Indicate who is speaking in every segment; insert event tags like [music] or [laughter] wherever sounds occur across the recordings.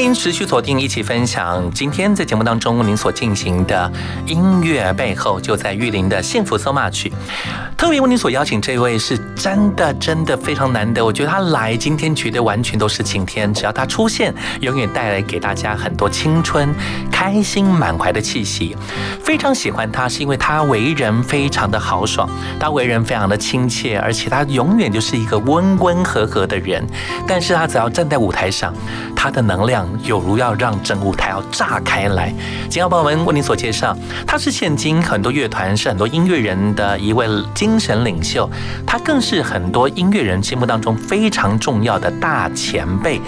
Speaker 1: 您持续锁定，一起分享今天在节目当中您所进行的音乐背后，就在玉林的幸福 so much。特别为您所邀请这位是真的真的非常难得，我觉得他来今天绝对完全都是晴天，只要他出现，永远带来给大家很多青春、开心、满怀的气息。非常喜欢他，是因为他为人非常的豪爽，他为人非常的亲切，而且他永远就是一个温温和和的人。但是他只要站在舞台上，他的能量有如要让整舞台要炸开来。今天朋友们为您所介绍，他是现今很多乐团是很多音乐人的一位精。神领袖，他更是很多音乐人心目当中非常重要的大前辈。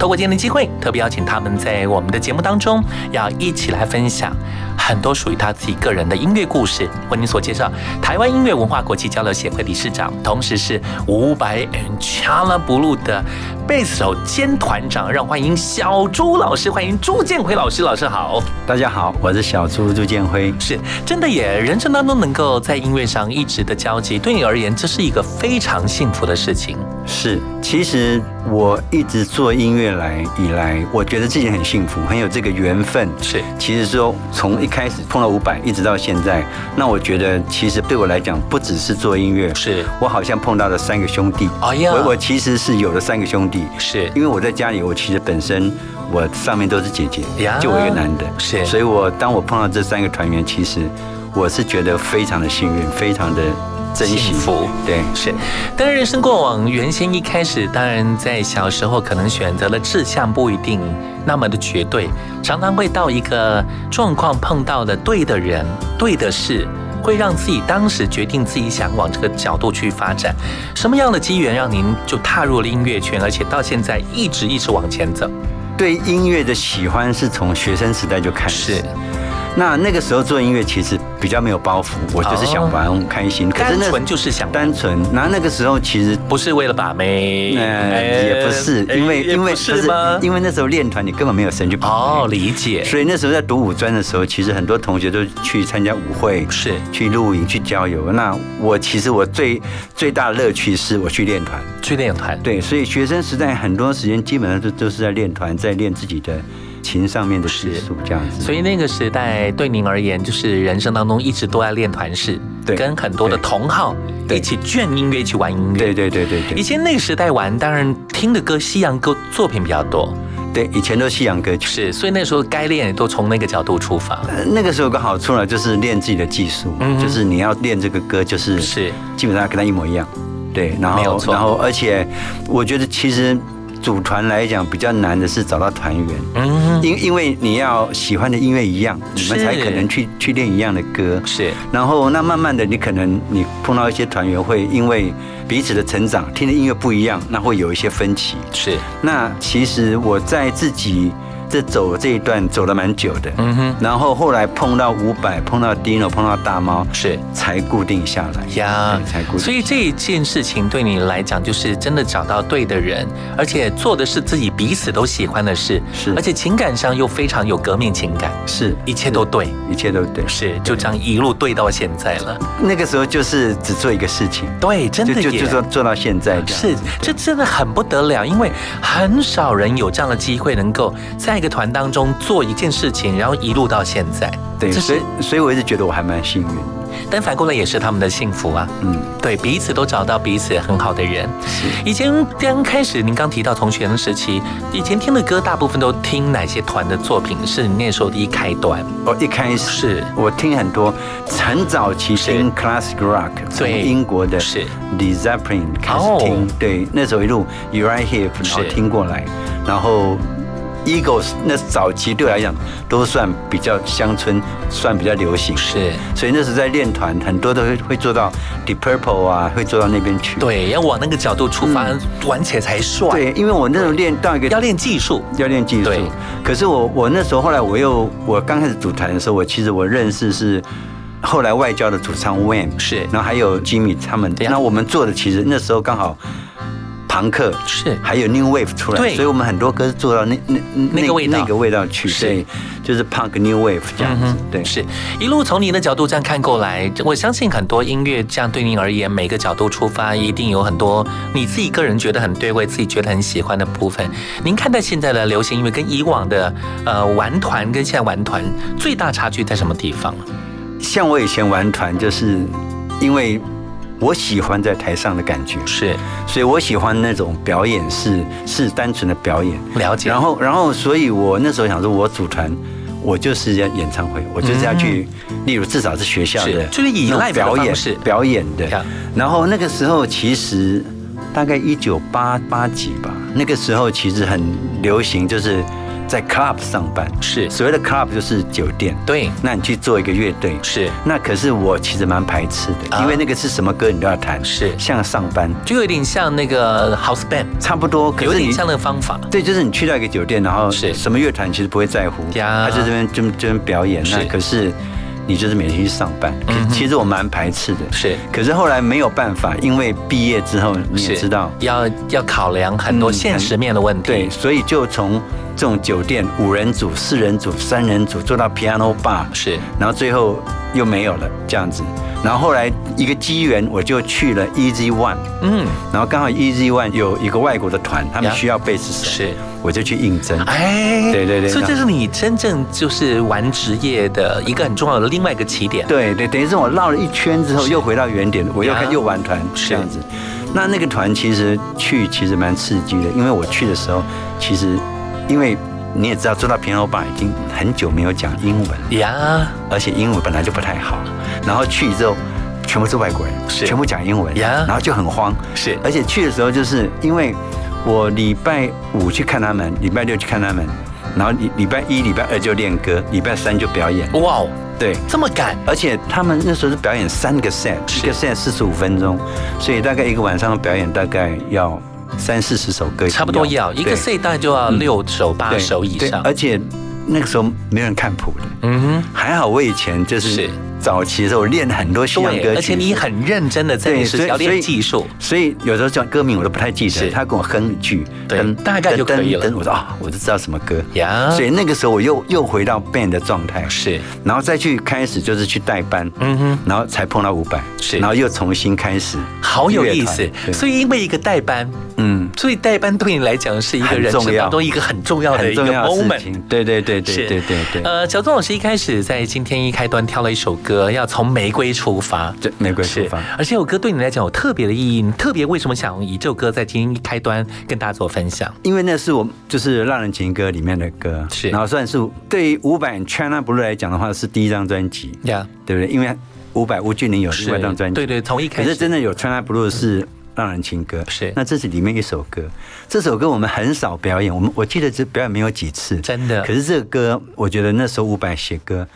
Speaker 1: 透过今天的机会，特别邀请他们在我们的节目当中，要一起来分享很多属于他自己个人的音乐故事。为您所介绍，台湾音乐文化国际交流协会理事长，同时是五百 and Chala Blue 的贝斯手兼团长，让欢迎小朱老师，欢迎朱建辉老师，老师好，
Speaker 2: 大家好，我是小朱朱建辉，
Speaker 1: 是真的也人生当中能够在音乐上一直的交。交集对你而言，这是一个非常幸福的事情。
Speaker 2: 是，其实我一直做音乐来以来，我觉得自己很幸福，很有这个缘分。
Speaker 1: 是，
Speaker 2: 其实说从一开始碰到五百，一直到现在，那我觉得其实对我来讲，不只是做音乐，
Speaker 1: 是。
Speaker 2: 我好像碰到了三个兄弟。哎呀，我我其实是有了三个兄弟，
Speaker 1: 是。
Speaker 2: 因为我在家里，我其实本身我上面都是姐姐，就我一个男的，
Speaker 1: 是，
Speaker 2: 所以我当我碰到这三个团员，其实我是觉得非常的幸运，非常的。
Speaker 1: 幸福，
Speaker 2: 对，
Speaker 1: 是。当然，人生过往，原先一开始，当然在小时候可能选择了志向不一定那么的绝对，常常会到一个状况碰到的对的人、对的事，会让自己当时决定自己想往这个角度去发展。什么样的机缘让您就踏入了音乐圈，而且到现在一直一直往前走？
Speaker 2: 对音乐的喜欢是从学生时代就开始。
Speaker 1: 是。
Speaker 2: 那那个时候做音乐其实比较没有包袱，我就是想玩开心。
Speaker 1: 可是单纯就是想
Speaker 2: 单纯。那那个时候其实
Speaker 1: 不是为了把妹，
Speaker 2: 也不是，因为因为不是因为那时候练团你根本没有时间去
Speaker 1: 哦，理解。
Speaker 2: 所以那时候在读五专的时候，其实很多同学都去参加舞会，
Speaker 1: 是
Speaker 2: 去露营、去郊游。那我其实我最最大的乐趣是我去练团，
Speaker 1: 去练团。
Speaker 2: 对，所以学生时代很多时间基本上都都是在练团，在练自己的。琴上面的技术这样子，
Speaker 1: 所以那个时代对您而言，就是人生当中一直都在练团式，
Speaker 2: 对，
Speaker 1: 跟很多的同好一起卷音乐，一起玩音乐。
Speaker 2: 对对对对对。
Speaker 1: 以前那个时代玩，当然听的歌西洋歌作品比较多。
Speaker 2: 对，以前都西洋歌曲。
Speaker 1: 是，所以那时候该练都从那个角度出发。
Speaker 2: 那个时候有个好处呢，就是练自己的技术，嗯就是你要练这个歌，就是
Speaker 1: 是
Speaker 2: 基本上跟他一模一样。对，然后然后而且我觉得其实。组团来讲比较难的是找到团员，嗯，因因为你要喜欢的音乐一样，你们才可能去去练一样的歌，
Speaker 1: 是。
Speaker 2: 然后那慢慢的，你可能你碰到一些团员会因为彼此的成长，听的音乐不一样，那会有一些分歧，
Speaker 1: 是。
Speaker 2: 那其实我在自己。这走这一段走了蛮久的，嗯哼，然后后来碰到五百，碰到 Dino，碰到大猫，
Speaker 1: 是。
Speaker 2: 才固定下来。
Speaker 1: 呀，
Speaker 2: 才固定。
Speaker 1: 所以这一件事情对你来讲，就是真的找到对的人，而且做的是自己彼此都喜欢的事，
Speaker 2: 是，
Speaker 1: 而且情感上又非常有革命情感，
Speaker 2: 是，
Speaker 1: 一切都对，
Speaker 2: 一切都对，
Speaker 1: 是，就这样一路对到现在了。
Speaker 2: 那个时候就是只做一个事情，
Speaker 1: 对，真的
Speaker 2: 就就做做到现在，
Speaker 1: 是，这真的很不得了，因为很少人有这样的机会能够在。一个团当中做一件事情，然后一路到现在，
Speaker 2: 对，所以所以我一直觉得我还蛮幸运。
Speaker 1: 但反过来也是他们的幸福啊，嗯，对，彼此都找到彼此很好的人。以前刚开始，您刚提到同学的时期，以前听的歌大部分都听哪些团的作品？是你那时候的一开端？
Speaker 2: 哦，一开始
Speaker 1: 是
Speaker 2: 我听很多，很早期听 classic rock，从英国的
Speaker 1: 是
Speaker 2: Zeppelin 开始听，对，那时候一路 You Right Here 然后听过来，然后。Eagles 那早期对我来讲都算比较乡村，算比较流行。
Speaker 1: 是，
Speaker 2: 所以那时候在练团，很多都会会做到 Deep Purple 啊，会做到那边去。
Speaker 1: 对，要往那个角度出发，玩起来才帅。
Speaker 2: 对，因为我那时候练到一个
Speaker 1: 要练技术，
Speaker 2: 要练技术。对，可是我我那时候后来我又我刚开始组团的时候，我其实我认识是。后来外交的主唱 Wayne
Speaker 1: 是，
Speaker 2: 然后还有 Jimmy 他们，那我们做的其实那时候刚好朋克
Speaker 1: 是，
Speaker 2: 还有 New Wave 出来，所以我们很多歌是做到那那
Speaker 1: 那个味道。
Speaker 2: 那个味道去，对，就是 Punk New Wave 这样子，对，
Speaker 1: 是。一路从您的角度这样看过来，我相信很多音乐这样对您而言，每个角度出发，一定有很多你自己个人觉得很对味，自己觉得很喜欢的部分。您看待现在的流行音乐跟以往的呃玩团跟现在玩团最大差距在什么地方？
Speaker 2: 像我以前玩团，就是因为我喜欢在台上的感觉，
Speaker 1: 是，
Speaker 2: 所以我喜欢那种表演是是单纯的表演，
Speaker 1: 了解。
Speaker 2: 然后然后，所以我那时候想说，我组团，我就是要演唱会，我就是要去，例如至少是学校的，
Speaker 1: 就是以赖
Speaker 2: 表演
Speaker 1: 是
Speaker 2: 表演的。然后那个时候其实大概一九八八几吧，那个时候其实很流行，就是。在 club 上班。
Speaker 1: 是。
Speaker 2: 所谓的 club 就是酒店，
Speaker 1: 对。
Speaker 2: 那你去做一个乐队。
Speaker 1: 是，
Speaker 2: 那可是我其实蛮排斥的，因为那个是什么歌你都要弹，
Speaker 1: 是。
Speaker 2: 像上班，
Speaker 1: 就有点像那个 house band，
Speaker 2: 差不多，
Speaker 1: 有点像那个方法。
Speaker 2: 对，就是你去到一个酒店，然后
Speaker 1: 是。
Speaker 2: 什么乐团其实不会在乎，他在这边就这边表演，那可是你就是每天去上班，其实我蛮排斥的，
Speaker 1: 是。
Speaker 2: 可是后来没有办法，因为毕业之后你也知道，
Speaker 1: 要要考量很多现实面的问题，
Speaker 2: 对，所以就从。这种酒店五人组、四人组、三人组做到 piano bar
Speaker 1: 是，
Speaker 2: 然后最后又没有了这样子，然后后来一个机缘我就去了 Easy One，嗯，然后刚好 Easy One 有一个外国的团，他们需要贝斯手，
Speaker 1: 是，
Speaker 2: 我就去应征，哎，对对对，
Speaker 1: 所以这是你真正就是玩职业的一个很重要的另外一个起点，
Speaker 2: 对对，等于是我绕了一圈之后又回到原点，我又看又玩团这样子，那那个团其实去其实蛮刺激的，因为我去的时候其实。因为你也知道，做到平头爸已经很久没有讲英文呀，而且英文本来就不太好，然后去之后全部是外国人，
Speaker 1: 是。
Speaker 2: 全部讲英文呀，然后就很慌，
Speaker 1: 是，
Speaker 2: 而且去的时候就是因为我礼拜五去看他们，礼拜六去看他们，然后礼礼拜一、礼拜二就练歌，礼拜三就表演。哇哦，对，
Speaker 1: 这么赶，
Speaker 2: 而且他们那时候是表演三个 set，一个 set 四十五分钟，所以大概一个晚上的表演大概要。三四十首歌，
Speaker 1: 差不多要一个 C 大概就要六首八首以上，
Speaker 2: 而且那个时候没人看谱的，嗯哼，还好我以前就是。早期的时候练很多西洋歌曲，
Speaker 1: 而且你很认真的在要练技术，
Speaker 2: 所以有时候叫歌名我都不太记得。他跟我哼一句，
Speaker 1: 对，大概就可以了。
Speaker 2: 我说啊，我就知道什么歌呀。所以那个时候我又又回到 band 的状态，
Speaker 1: 是，
Speaker 2: 然后再去开始就是去代班，嗯哼，然后才碰到五百，是，然后又重新开始，
Speaker 1: 好有意思。所以因为一个代班，嗯，所以代班对你来讲是一个人生当中一个很重要的一个 moment。
Speaker 2: 对对对对对对对。
Speaker 1: 呃，小钟老师一开始在今天一开端挑了一首歌。歌要从玫瑰出发，
Speaker 2: 对，玫瑰出发。
Speaker 1: 而且这首歌对你来讲有特别的意义，你特别为什么想以这首歌在今天一开端跟大家做分享？
Speaker 2: 因为那是我就是《浪人情歌》里面的歌，
Speaker 1: 是，
Speaker 2: 然后算是对于伍佰《China Blue》来讲的话是第一张专辑，呀，对不对？因为伍佰吴俊霖有另外一张专辑，
Speaker 1: 对对，从一开始，
Speaker 2: 可是真的有《China Blue》是《浪人情歌》，
Speaker 1: 是。
Speaker 2: 那这是里面一首歌，这首歌我们很少表演，我们我记得这表演没有几次，
Speaker 1: 真的。
Speaker 2: 可是这个歌，我觉得那时候伍佰写歌。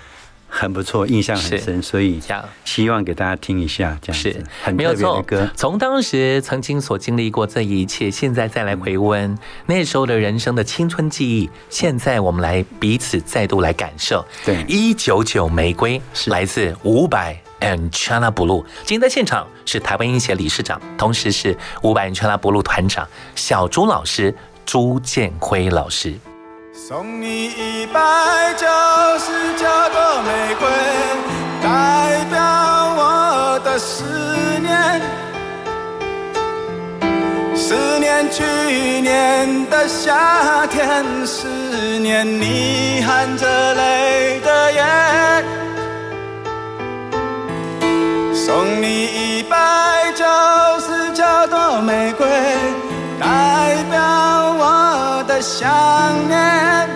Speaker 2: 很不错，印象很深，所以希望给大家听一下，这样子很特别的歌。
Speaker 1: 从当时曾经所经历过这一切，现在再来回温那时候的人生的青春记忆，现在我们来彼此再度来感受。
Speaker 2: 对，
Speaker 1: 一九九玫瑰是来自伍佰 and China Blue。今天在现场是台湾音协理事长，同时是伍佰 and China Blue 团长小朱老师朱建辉老师。
Speaker 3: 送你一百九十九朵玫瑰，代表我的思念。思念去年的夏天，思念你含着泪想念。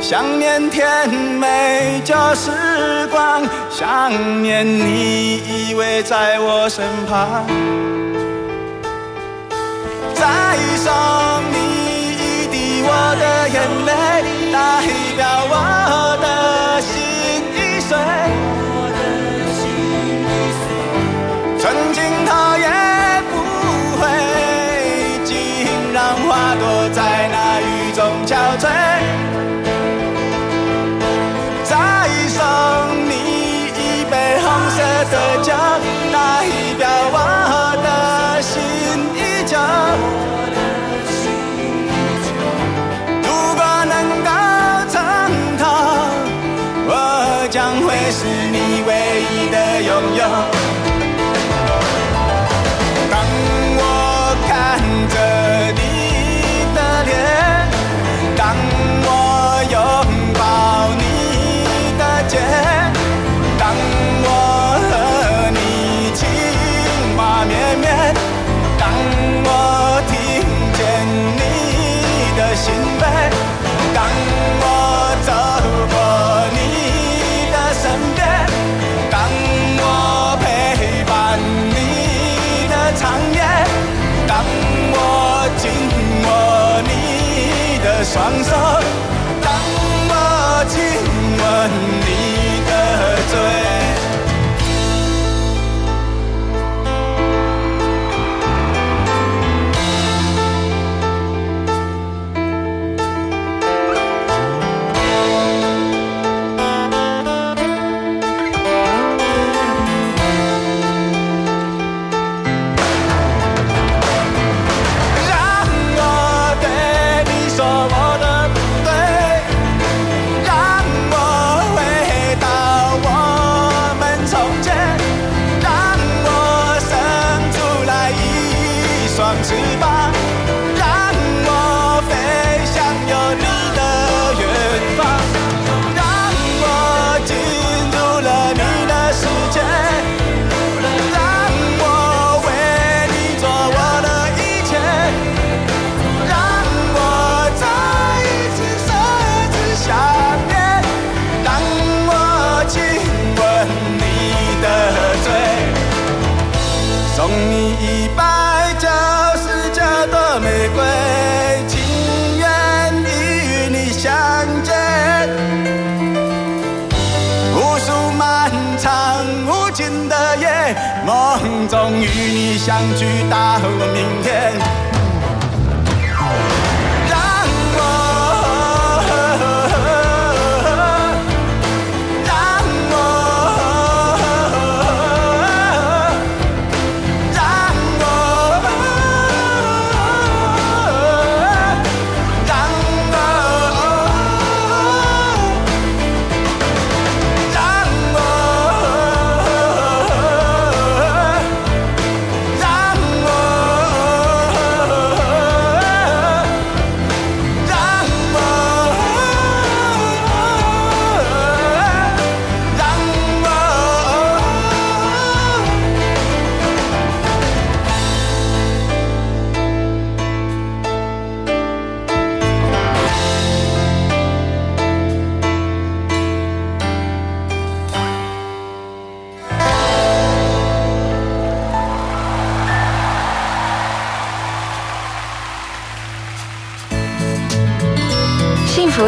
Speaker 3: 想念甜美旧时光，想念你依偎在我身旁。再送你一滴我的眼泪代表我的心已碎，憔悴。再送你一杯红色的酒，代表我的心依旧。是你唯一的拥有。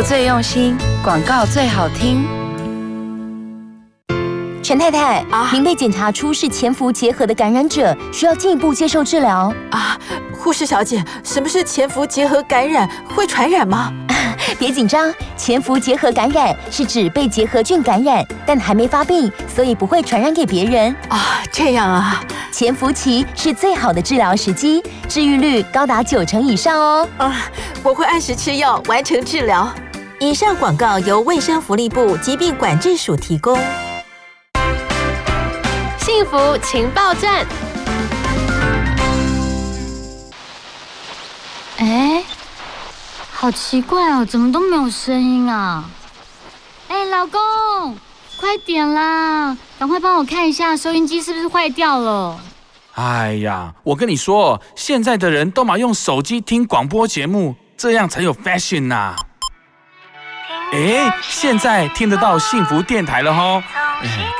Speaker 4: 最用心，广告最好听。
Speaker 5: 陈太太啊，您被检查出是潜伏结核的感染者，需要进一步接受治疗啊。
Speaker 4: 护士小姐，什么是潜伏结核感染？会传染吗？[laughs]
Speaker 5: 别紧张，潜伏结核感染是指被结核菌感染，但还没发病，所以不会传染给别人
Speaker 4: 啊。这样啊，
Speaker 5: 潜伏期是最好的治疗时机，治愈率高达九成以上哦。啊，
Speaker 4: 我会按时吃药，完成治疗。
Speaker 6: 以上广告由卫生福利部疾病管制署提供。
Speaker 7: 幸福情报站。
Speaker 8: 哎，好奇怪哦，怎么都没有声音啊？哎，老公，快点啦，赶快帮我看一下收音机是不是坏掉了。
Speaker 9: 哎呀，我跟你说，现在的人都嘛用手机听广播节目，这样才有 fashion 呐。哎，现在听得到幸福电台了哈，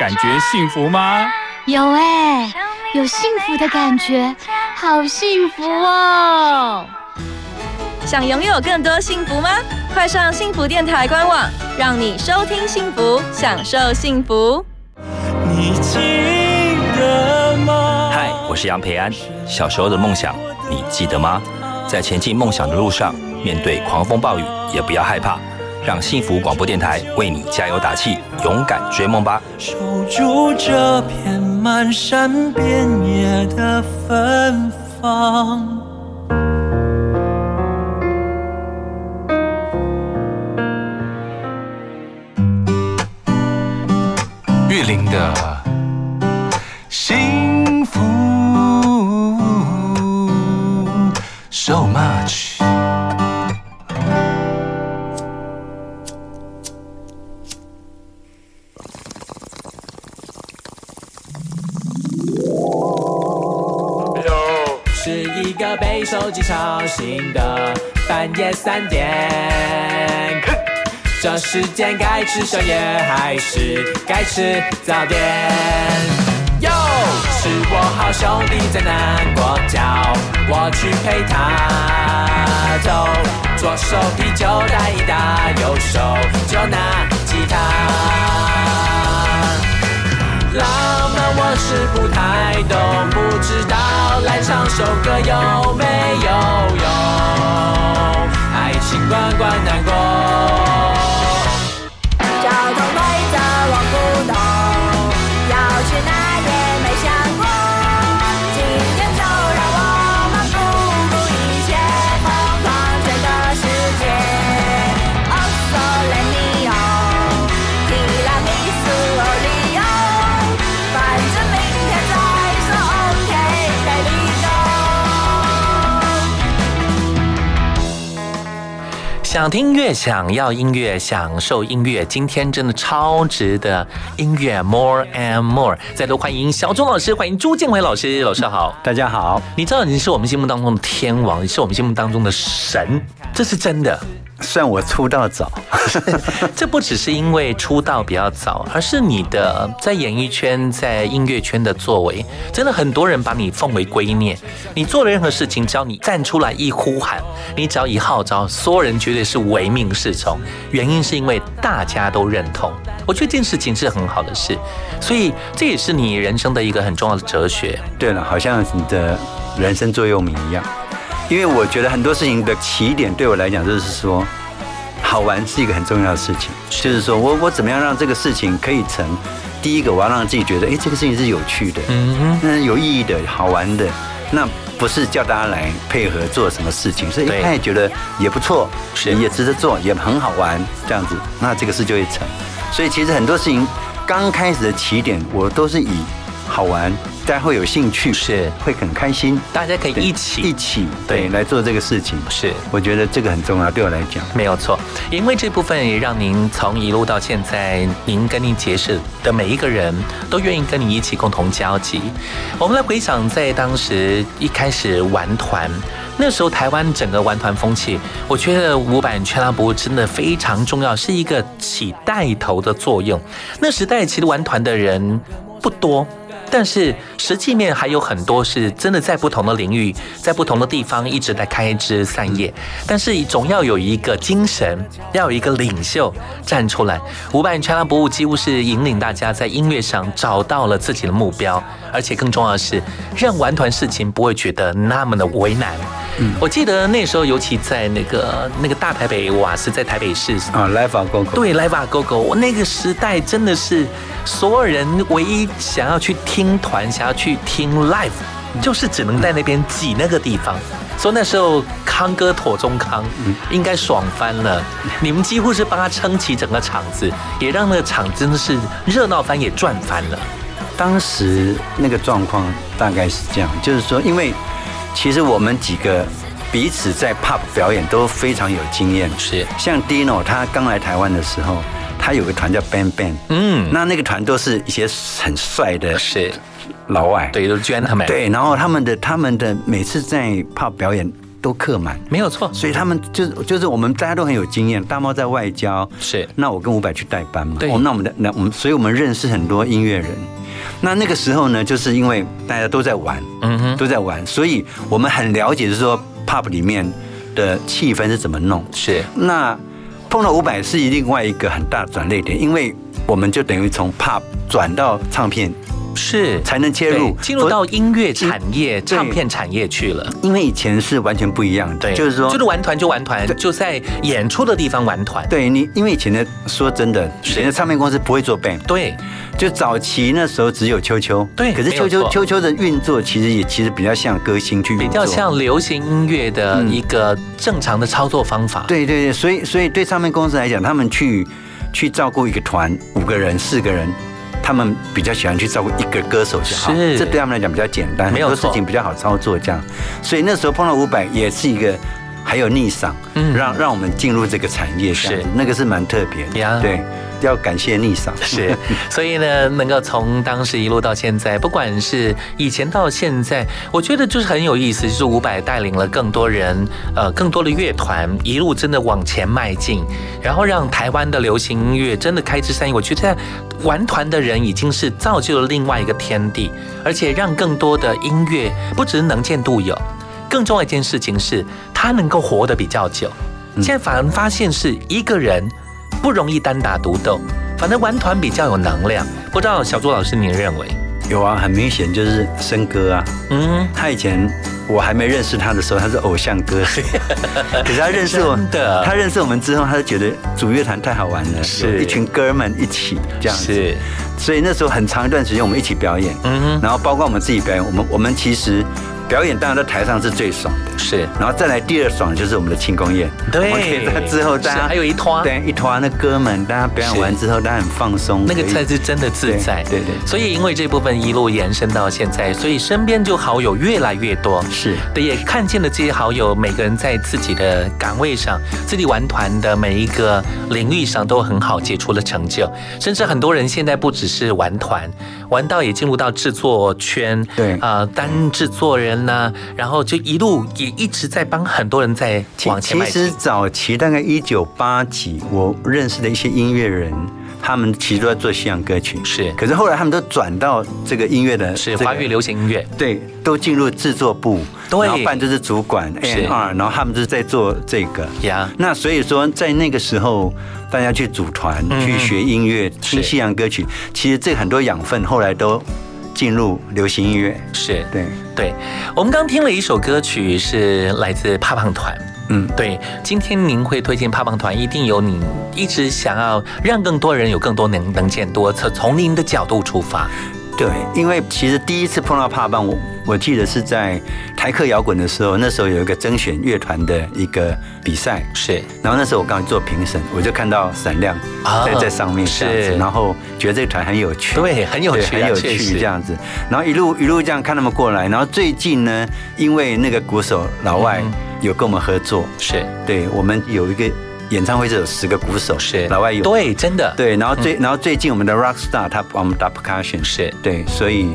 Speaker 9: 感觉幸福吗？
Speaker 8: 有哎，有幸福的感觉，好幸福哦！
Speaker 6: 想拥有更多幸福吗？快上幸福电台官网，让你收听幸福，享受幸福。你记
Speaker 10: 得吗？嗨，我是杨培安。小时候的梦想，你记得吗？在前进梦想的路上，面对狂风暴雨，也不要害怕，让幸福广播电台为你加油打气，勇敢追梦吧！守住这片漫山遍野的芬芳。
Speaker 1: 玉林的新的半夜三点。这时间该吃宵夜还是该吃早点？哟，是我好兄弟在难过，叫我去陪他走。左手啤酒带一打，右手就拿吉他。浪漫我是不太懂，不知道来唱首歌有没有用？爱情关关难过。想听音乐，想要音乐，享受音乐。今天真的超值的音乐，More and More。再度欢迎小钟老师，欢迎朱建伟老师，老师好，
Speaker 2: 大家好。
Speaker 1: 你知道你是我们心目当中的天王，你是我们心目当中的神，这是真的。
Speaker 2: 算我出道早，[laughs]
Speaker 1: 这不只是因为出道比较早，而是你的在演艺圈、在音乐圈的作为，真的很多人把你奉为圭臬。你做了任何事情，只要你站出来一呼喊，你只要一号召，所有人绝对是唯命是从。原因是因为大家都认同。我觉得这件事情是很好的事，所以这也是你人生的一个很重要的哲学。
Speaker 2: 对了，好像你的人生座右铭一样。因为我觉得很多事情的起点对我来讲，就是说，好玩是一个很重要的事情。就是说我我怎么样让这个事情可以成？第一个，我要让自己觉得，哎，这个事情是有趣的，嗯哼，有意义的，好玩的。那不是叫大家来配合做什么事情，是一开始觉得也不错，也值得做，也很好玩，这样子，那这个事就会成。所以其实很多事情刚开始的起点，我都是以好玩。大家会有兴趣，
Speaker 1: 是
Speaker 2: 会很开心，
Speaker 1: 大家可以一起
Speaker 2: 一起对来做这个事情，
Speaker 1: 是
Speaker 2: 我觉得这个很重要，对我来讲
Speaker 1: 没有错，因为这部分也让您从一路到现在，您跟您结识的每一个人都愿意跟你一起共同交集。我们来回想，在当时一开始玩团，那时候台湾整个玩团风气，我觉得五百全拉博真的非常重要，是一个起带头的作用。那时代其实玩团的人不多。但是实际面还有很多是真的在不同的领域，在不同的地方一直在开枝散叶。但是总要有一个精神，要有一个领袖站出来。五百人全拉博物几乎是引领大家在音乐上找到了自己的目标，而且更重要的是让玩团事情不会觉得那么的为难。嗯，我记得那时候尤其在那个那个大台北瓦斯在台北市
Speaker 2: 啊，Live Go Go，
Speaker 1: 对，Live Go Go，我那个时代真的是所有人唯一想要去听。听团想要去听 live，就是只能在那边挤那个地方。所以那时候康哥妥中康应该爽翻了，你们几乎是帮他撑起整个场子，也让那个场真的是热闹翻，也赚翻了。
Speaker 2: 当时那个状况大概是这样，就是说，因为其实我们几个彼此在 pub 表演都非常有经验，
Speaker 1: 是
Speaker 2: 像 Dino 他刚来台湾的时候。他有个团叫 Bang Bang，嗯，那那个团都是一些很帅的，
Speaker 1: 是。
Speaker 2: 老外，
Speaker 1: 对，都是 gentlemen，
Speaker 2: 对，然后他们的他们的每次在 pub 表演都客满，
Speaker 1: 没有错，
Speaker 2: 所以他们就就是我们大家都很有经验。大猫在外交，
Speaker 1: 是，
Speaker 2: 那我跟伍佰去代班嘛，
Speaker 1: 对，
Speaker 2: 那我们的那我们，所以我们认识很多音乐人。那那个时候呢，就是因为，，大家都在玩，嗯哼，都在玩，所以我们很了解，就是说 pub 里面的气氛是怎么弄。
Speaker 1: 是，
Speaker 2: 那碰到五百是另外一个很大的转捩点，因为我们就等于从 pop 转到唱片。
Speaker 1: 是
Speaker 2: 才能切入
Speaker 1: 进入到音乐产业、唱片产业去了。
Speaker 2: 因为以前是完全不一样的，
Speaker 1: 对，
Speaker 2: 就是说，
Speaker 1: 就是玩团就玩团，就在演出的地方玩团。
Speaker 2: 对你，因为以前的说真的，以前的唱片公司不会做 band，
Speaker 1: 对，
Speaker 2: 就早期那时候只有秋秋，
Speaker 1: 对。
Speaker 2: 可是秋秋秋秋的运作其实也其实比较像歌星去，
Speaker 1: 比较像流行音乐的一个正常的操作方法。
Speaker 2: 对对对，所以所以对唱片公司来讲，他们去去照顾一个团五个人、四个人。他们比较喜欢去照顾一个歌手就好，这对他们来讲比较简单，很多事情比较好操作，这样。所以那时候碰到五百也是一个，还有逆商，让让我们进入这个产业，是。那个是蛮特别的，对。要感谢逆嗓
Speaker 1: 是，所以呢，能够从当时一路到现在，不管是以前到现在，我觉得就是很有意思，就是伍佰带领了更多人，呃，更多的乐团一路真的往前迈进，然后让台湾的流行音乐真的开枝散叶。我觉得在玩团的人已经是造就了另外一个天地，而且让更多的音乐不只是能见度有，更重要一件事情是他能够活得比较久。现在反而发现是一个人。不容易单打独斗，反正玩团比较有能量。不知道小朱老师，您认为？
Speaker 2: 有啊，很明显就是森哥啊。嗯，他以前我还没认识他的时候，他是偶像歌手。[laughs] 可是他认识我，
Speaker 1: 的
Speaker 2: 他认识我们之后，他就觉得主乐团太好玩了，是一群哥们一起这样子。是，所以那时候很长一段时间我们一起表演，嗯，然后包括我们自己表演，我们我们其实。表演当然在台上是最爽。的，
Speaker 1: 是，
Speaker 2: 然后再来第二爽就是我们的庆功宴，
Speaker 1: 对，
Speaker 2: 在之后大家
Speaker 1: 还有一团，
Speaker 2: 对，一团的哥们，大家表演完之后大家很放松，
Speaker 1: 那个才是真的自在，
Speaker 2: 对对。
Speaker 1: 所以因为这部分一路延伸到现在，所以身边就好友越来越多，
Speaker 2: 是，
Speaker 1: 对，也看见了这些好友，每个人在自己的岗位上，自己玩团的每一个领域上都很好，结出了成就，甚至很多人现在不只是玩团，玩到也进入到制作圈，
Speaker 2: 对，
Speaker 1: 啊，当制作人呢，然后。就一路也一直在帮很多人在往前
Speaker 2: 其实早期大概一九八几，我认识的一些音乐人，他们其实都在做西洋歌曲。
Speaker 1: 是，
Speaker 2: 可是后来他们都转到这个音乐的，
Speaker 1: 是华语流行音乐。
Speaker 2: 对，都进入制作部，
Speaker 1: 对，
Speaker 2: 然后办就是主管 A R，然后他们就是在做这个。呀，那所以说在那个时候，大家去组团去学音乐，听西洋歌曲，其实这很多养分后来都。进入流行音乐
Speaker 1: 是
Speaker 2: 对
Speaker 1: 对，我们刚听了一首歌曲，是来自胖胖团。嗯，对。今天您会推荐胖胖团，一定有你一直想要让更多人有更多能能见多从从您的角度出发。
Speaker 2: 对，因为其实第一次碰到帕棒，我我记得是在台客摇滚的时候，那时候有一个甄选乐团的一个比赛，
Speaker 1: 是。
Speaker 2: 然后那时候我刚好做评审，我就看到闪亮在在上面这样子，然后觉得这个团很有趣，
Speaker 1: 对，很有趣，
Speaker 2: 很有趣这样子。然后一路一路这样看他们过来，然后最近呢，因为那个鼓手老外有跟我们合作，
Speaker 1: 是
Speaker 2: 对我们有一个。演唱会是有十个鼓手，
Speaker 1: 是
Speaker 2: 老外有
Speaker 1: 对，真的
Speaker 2: 对。然后最然后最近我们的 Rock Star 他帮我们打 percussion，
Speaker 1: 是
Speaker 2: 对，所以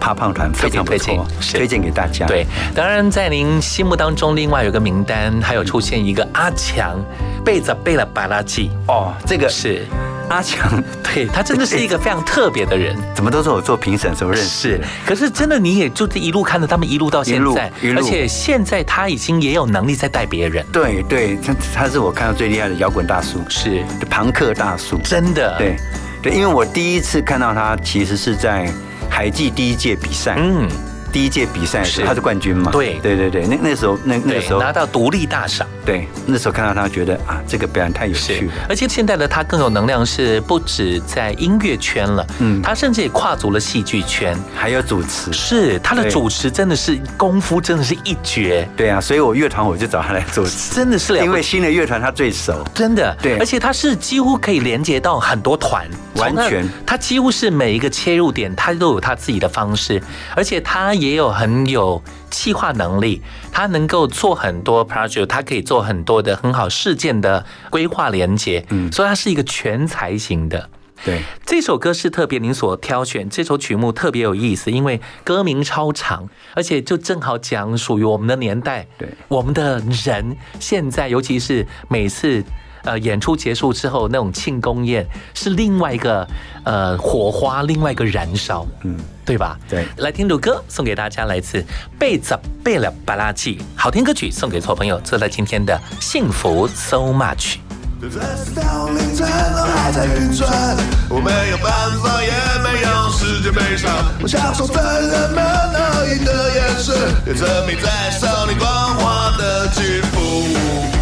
Speaker 2: 怕胖团非常不错，推荐给大家。
Speaker 1: 对，当然在您心目当中，另外有个名单，还有出现一个阿强背着背了巴拉吉
Speaker 2: 哦，这个
Speaker 1: 是。
Speaker 2: 阿强，
Speaker 1: 对他真的是一个非常特别的人，[laughs]
Speaker 2: 怎么都是我做评审时候认识。
Speaker 1: 可是真的你也就一路看着他们一路到现在，而且现在他已经也有能力在带别人。
Speaker 2: 对对，他他是我看到最厉害的摇滚大叔，
Speaker 1: 是
Speaker 2: 朋克大叔，
Speaker 1: 真的。
Speaker 2: 对对，因为我第一次看到他，其实是在海记第一届比赛。嗯。第一届比赛是他是冠军嘛？
Speaker 1: 对
Speaker 2: 对对对，那那时候那那个时候
Speaker 1: 拿到独立大赏。
Speaker 2: 对，那时候看到他，觉得啊，这个表演太有趣了。
Speaker 1: 而且现在的他更有能量，是不止在音乐圈了，嗯，他甚至也跨足了戏剧圈，
Speaker 2: 还有主持。
Speaker 1: 是他的主持真的是功夫，真的是一绝。
Speaker 2: 对啊，所以我乐团我就找他来主持，
Speaker 1: 真的是
Speaker 2: 因为新的乐团他最熟，
Speaker 1: 真的。
Speaker 2: 对，
Speaker 1: 而且他是几乎可以连接到很多团，
Speaker 2: 完全，
Speaker 1: 他几乎是每一个切入点，他都有他自己的方式，而且他也有很有。有企划能力，他能够做很多 project，他可以做很多的很好事件的规划连接，嗯，所以他是一个全才型的。
Speaker 2: 对，
Speaker 1: 这首歌是特别您所挑选，这首曲目特别有意思，因为歌名超长，而且就正好讲属于我们的年代，
Speaker 2: 对，
Speaker 1: 我们的人现在，尤其是每次。
Speaker 11: 呃演出结束之后那种庆功宴是另外一个呃火花，另外一个燃烧，嗯，对吧？
Speaker 1: 对，
Speaker 11: 来听首歌送给大家，来自贝子贝勒巴拉季，好听歌曲送给错朋友，这在今天的幸福 so much。这四条凌晨都还在运转，我没有办法，也没有时间悲伤。我享受着人们恶意的眼神，也沉迷在少女光滑的肌肤。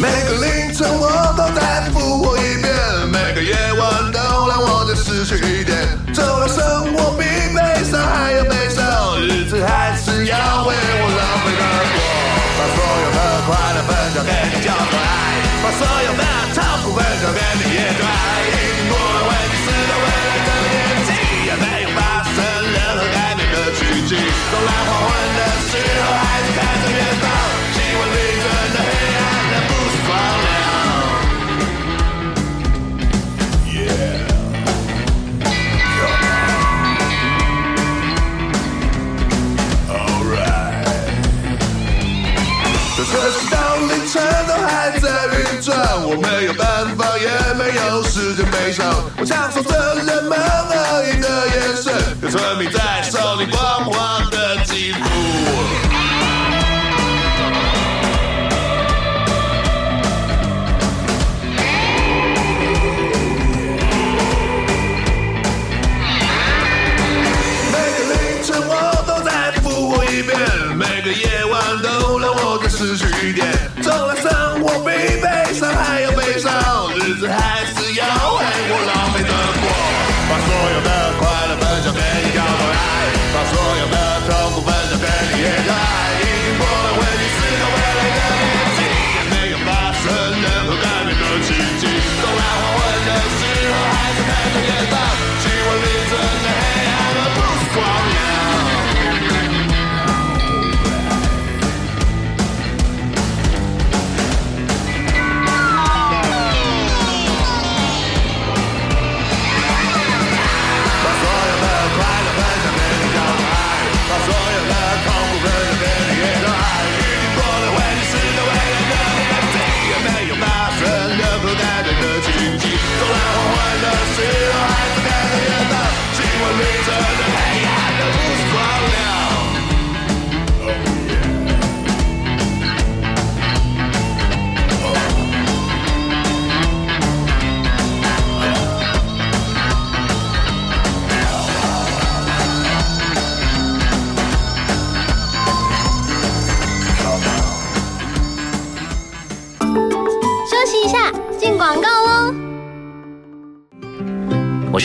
Speaker 11: 每个凌晨我都在复活一遍，每个夜晚都让我再失去一点。就算生活比悲伤还要悲伤，日子还是要为我浪费的过。把所有的快乐分享给你，叫做爱；把所有我享受着人们恶意的眼神，可村民在少女光滑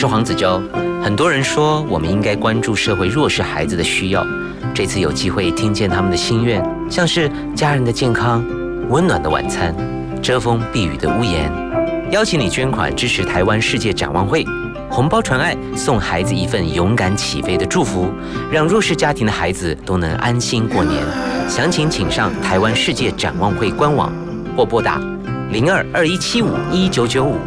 Speaker 11: 是黄
Speaker 12: 子洲。很多人说，我们应该关注社会弱势孩子的需要。这次有机会听见他们的心愿，像是家人的健康、温暖的晚餐、遮风避雨的屋檐。邀请你捐款支持台湾世界展望会，红包传爱，送孩子一份勇敢起飞的祝福，让弱势家庭的孩子都能安心过年。详情请上台湾世界展望会官网，或拨打零二二一七五一九九五。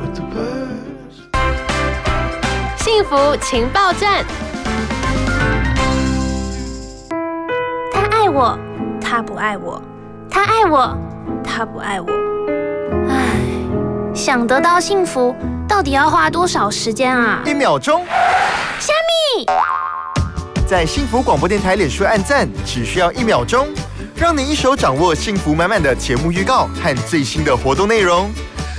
Speaker 7: 幸福情报站。他爱我，他不爱我；他爱我，他不爱我。唉，想得到幸福，到底要花多少时间啊？
Speaker 13: 一秒钟。
Speaker 7: 虾米，
Speaker 13: 在幸福广播电台脸书按赞，只需要一秒钟，让你一手掌握幸福满满的节目预告和最新的活动内容。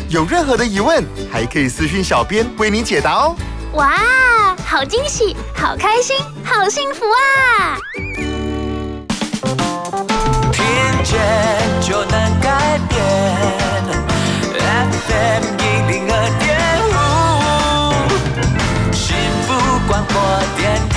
Speaker 13: 有任何的疑问，还可以私讯小编为你解答哦。
Speaker 7: 哇，好惊喜，好开心，好幸福啊！听见就能改变，FM 一零二点五，幸福广播电
Speaker 14: 台。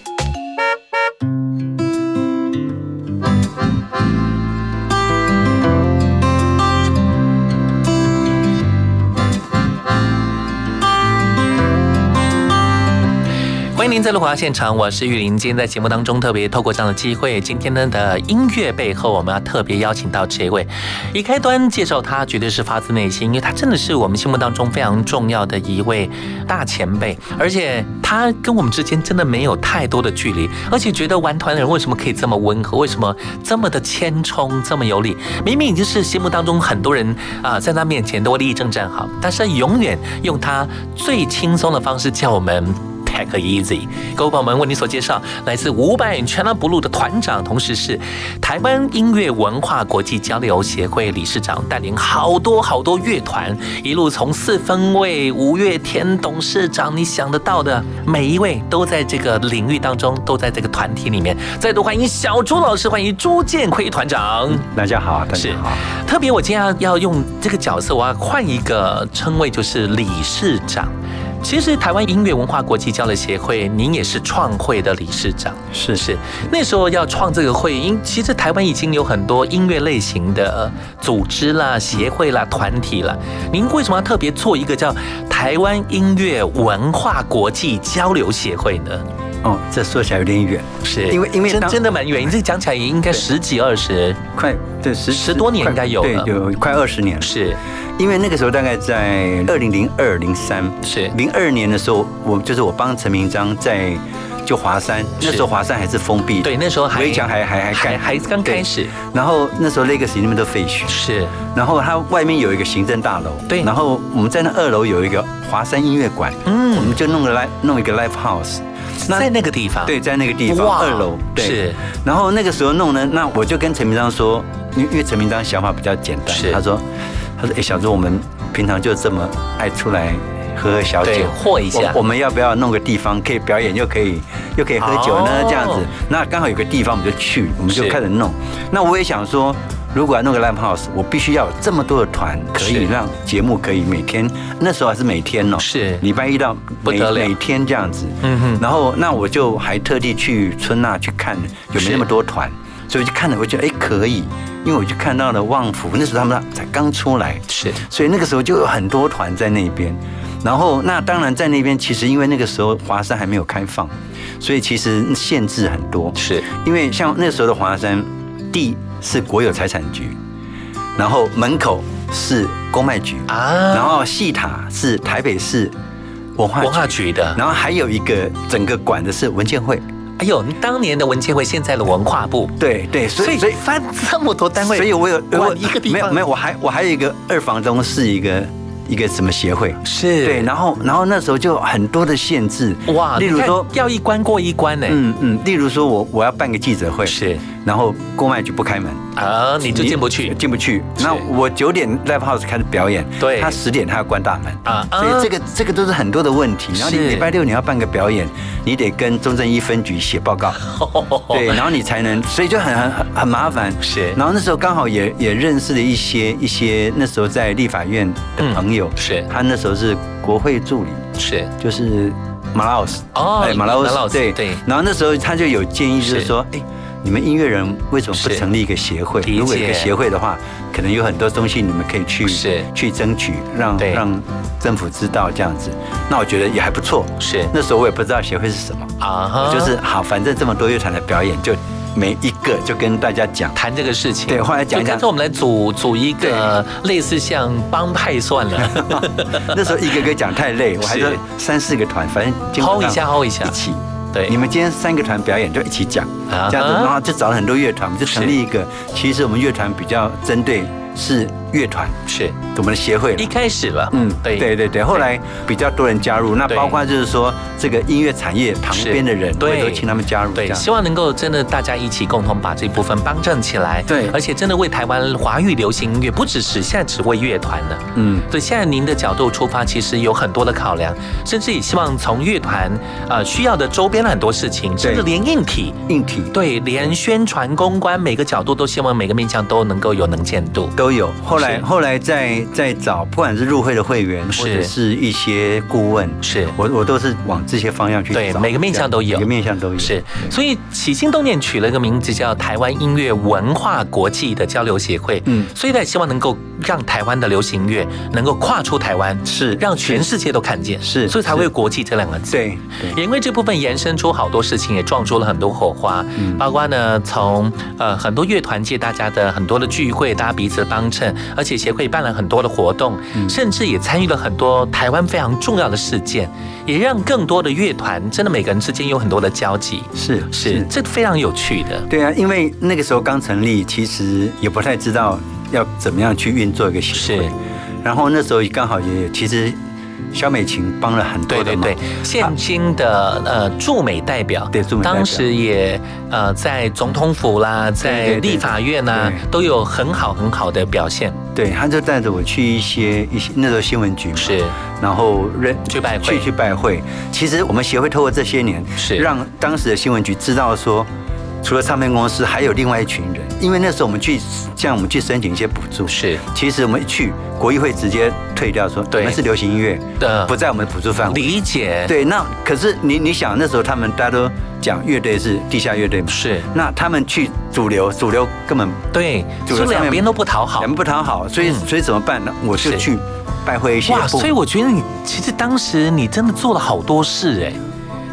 Speaker 1: 欢迎您在录华现场，我是玉林。今天在节目当中特别透过这样的机会，今天呢的音乐背后，我们要特别邀请到这位。一开端介绍他，绝对是发自内心，因为他真的是我们心目当中非常重要的一位大前辈，而且他跟我们之间真的没有太多的距离，而且觉得玩团的人为什么可以这么温和，为什么这么的谦冲，这么有礼？明明已经是心目当中很多人啊在他面前都会立正站好，但是永远用他最轻松的方式叫我们。Take easy，各位朋友们，为您所介绍，来自五百全拉不露的团长，同时是台湾音乐文化国际交流协会理事长，带领好多好多乐团，一路从四分卫、五月天董事长，你想得到的每一位都在这个领域当中，都在这个团体里面。再度欢迎小朱老师，欢迎朱建奎团长。
Speaker 2: 大家好，大家好。
Speaker 1: 特别我今天要用这个角色，我要换一个称谓，就是理事长。其实台湾音乐文化国际交流协会，您也是创会的理事长，
Speaker 2: 是
Speaker 1: 是。那时候要创这个会，因其实台湾已经有很多音乐类型的组织啦、协会啦、团体啦。您为什么要特别做一个叫台湾音乐文化国际交流协会呢？
Speaker 2: 哦，这说起来有点远，
Speaker 1: 是。
Speaker 2: 因为因为
Speaker 1: 真真的蛮远，你这讲起来也应该十几二十，
Speaker 2: 快对十
Speaker 1: 十多年应该有，
Speaker 2: 对，有快二十年。了。
Speaker 1: 是，
Speaker 2: 因为那个时候大概在二零零二零三，
Speaker 1: 是。
Speaker 2: 零二年的时候，我就是我帮陈明章在就华山，那时候华山还是封闭，
Speaker 1: 对，那时候
Speaker 2: 围墙还还还
Speaker 1: 还还刚开始，
Speaker 2: 然后那时候 Legacy 那边都废墟，
Speaker 1: 是，
Speaker 2: 然后它外面有一个行政大楼，
Speaker 1: 对，
Speaker 2: 然后我们在那二楼有一个华山音乐馆，嗯，我们就弄个来弄一个 Live House。
Speaker 1: 在那个地方，
Speaker 2: 对，在那个地方二楼，对。
Speaker 1: 是。
Speaker 2: 然后那个时候弄呢，那我就跟陈明章说，因为陈明章想法比较简单，他说，他说，哎，小朱，我们平常就这么爱出来喝喝小酒，
Speaker 1: 和一下，
Speaker 2: 我们要不要弄个地方可以表演，又可以又可以喝酒呢？这样子，那刚好有个地方，我们就去，我们就开始弄。那我也想说。如果要弄个 live house，我必须要有这么多的团，可以让节目可以每天，那时候还是每天哦，
Speaker 1: 是
Speaker 2: 礼拜一到每每天这样子。嗯哼。然后那我就还特地去春娜去看有没有那么多团，所以就看了，我觉得哎可以，因为我就看到了旺福，那时候他们才刚出来，
Speaker 1: 是，
Speaker 2: 所以那个时候就有很多团在那边。然后那当然在那边，其实因为那个时候华山还没有开放，所以其实限制很多。
Speaker 1: 是
Speaker 2: 因为像那时候的华山地。是国有财产局，然后门口是公卖局啊，然后戏塔是台北市文化
Speaker 1: 文化局的，
Speaker 2: 然后还有一个整个管的是文建会。
Speaker 1: 哎呦，当年的文建会，现在的文化部，
Speaker 2: 对对，
Speaker 1: 所以所以翻这么多单位，
Speaker 2: 所以我有
Speaker 1: 我一个地
Speaker 2: 方。没有没有，我还我还有一个二房东是一个。一个什么协会。
Speaker 1: 是。
Speaker 2: 对，然后然后那时候就很多的限制。哇，例如说
Speaker 1: 要一关过一关呢，
Speaker 2: 嗯嗯，例如说我我要办个记者会。
Speaker 1: 是，
Speaker 2: 然后公卖局不开门。
Speaker 1: 啊，你就进不去，
Speaker 2: 进不去。那我九点 live house 开始表演，
Speaker 1: 对，
Speaker 2: 他十点他要关大门。啊，所以这个这个都是很多的问题。然后你礼拜六你要办个表演，你得跟中正一分局写报告，[laughs] 对，然后你才能，所以就很很很很麻烦。
Speaker 1: 是，
Speaker 2: 然后那时候刚好也也认识了一些一些那时候在立法院的朋友，
Speaker 1: 是。
Speaker 2: 他那。时候是国会助理，
Speaker 1: 是。
Speaker 2: 就是马拉奥斯。
Speaker 1: 哦，
Speaker 2: 马拉奥斯对。
Speaker 1: 对。
Speaker 2: 然后那时候他就有建议，就是。说，哎，你们音乐人为什么不成立一个协会？如果一个协会的话，可能有很多东西你们可以去
Speaker 1: 是
Speaker 2: 去争取，让让政府知道这样子。那我觉得也还不错。
Speaker 1: 是
Speaker 2: 那时候我也不知道协会是什么啊，就是好，反正这么多乐团的表演就。每一个就跟大家讲
Speaker 1: 谈这个事情，
Speaker 2: 对，后来讲讲，
Speaker 1: 说我们来组组一个类似像帮派算了。[laughs]
Speaker 2: 那时候一个个讲太累，我还是三四个团，反正
Speaker 1: 薅一下薅一下
Speaker 2: 一起。
Speaker 1: 对，
Speaker 2: 你们今天三个团表演就一起讲，这样子，然后就找了很多乐团，就成立一个。其实我们乐团比较针对是乐团，
Speaker 1: 是
Speaker 2: 我们的协会
Speaker 1: 一开始了，
Speaker 2: 嗯，对对对对，后来比较多人加入，那包括就是说这个音乐产业旁边的人，对，都请他们加入，
Speaker 1: 对，希望能够真的大家一起共同把这部分帮正起来，
Speaker 2: 对，
Speaker 1: 而且真的为台湾华语流行音乐，不只是现在只为乐团的，嗯，对，现在您的角度出发，其实有很多的考量，甚至也希望从乐团呃需要的周边的很多事情，甚至连硬体，
Speaker 2: 硬体，
Speaker 1: 对，连宣传公关每个角度都希望每个面向都能够有能见度，
Speaker 2: 都有。后来后来再再找，不管是入会的会员，或者是一些顾问，
Speaker 1: 是。
Speaker 2: 我我都是往这些方向去
Speaker 1: 对，每个面向都有，
Speaker 2: 每个面向都有，
Speaker 1: 是。所以起心动念取了一个名字叫台湾音乐文化国际的交流协会，嗯，所以呢希望能够让台湾的流行乐能够跨出台湾，
Speaker 2: 是
Speaker 1: 让全世界都看见，
Speaker 2: 是，
Speaker 1: 所以才会国际这两个字。
Speaker 2: 对，
Speaker 1: 也因为这部分延伸出好多事情，也撞出了很多火花，嗯，包括呢从呃很多乐团界大家的很多的聚会，大家彼此帮衬，而且协会办了很多的活动，甚至也参与了很多台湾非常重要的事件，也让更多的乐团真的每个人之间有很多的交集，
Speaker 2: 是
Speaker 1: 是，这非常有趣的。
Speaker 2: 对啊，因为那个时候刚成立，其实也不太知道要怎么样去运作一个协会，然后那时候刚好也其实。肖美琴帮了很多
Speaker 1: 的忙，对对对，现今的呃驻美代表，
Speaker 2: 对驻美
Speaker 1: 当时也呃在总统府啦，在立法院呐都有很好很好的表现。
Speaker 2: 对，他就带着我去一些一些那时候新闻局嘛
Speaker 1: 是，
Speaker 2: 然后认
Speaker 1: 去拜会
Speaker 2: 去去拜会。其实我们协会透过这些年，
Speaker 1: 是
Speaker 2: 让当时的新闻局知道说。除了唱片公司，还有另外一群人。因为那时候我们去，像我们去申请一些补助，
Speaker 1: 是。
Speaker 2: 其实我们一去，国议会直接退掉，说我们是流行音乐，
Speaker 1: 的
Speaker 2: 不在我们的补助范围。
Speaker 1: 理解。
Speaker 2: 对，那可是你你想，那时候他们大家都讲乐队是地下乐队嘛，
Speaker 1: 是。
Speaker 2: 那他们去主流，主流根本
Speaker 1: 对，主流两边都不讨好，
Speaker 2: 两边不讨好，所以所以怎么办呢？我就去拜会一些。哇，
Speaker 1: 所以我觉得你其实当时你真的做了好多事哎，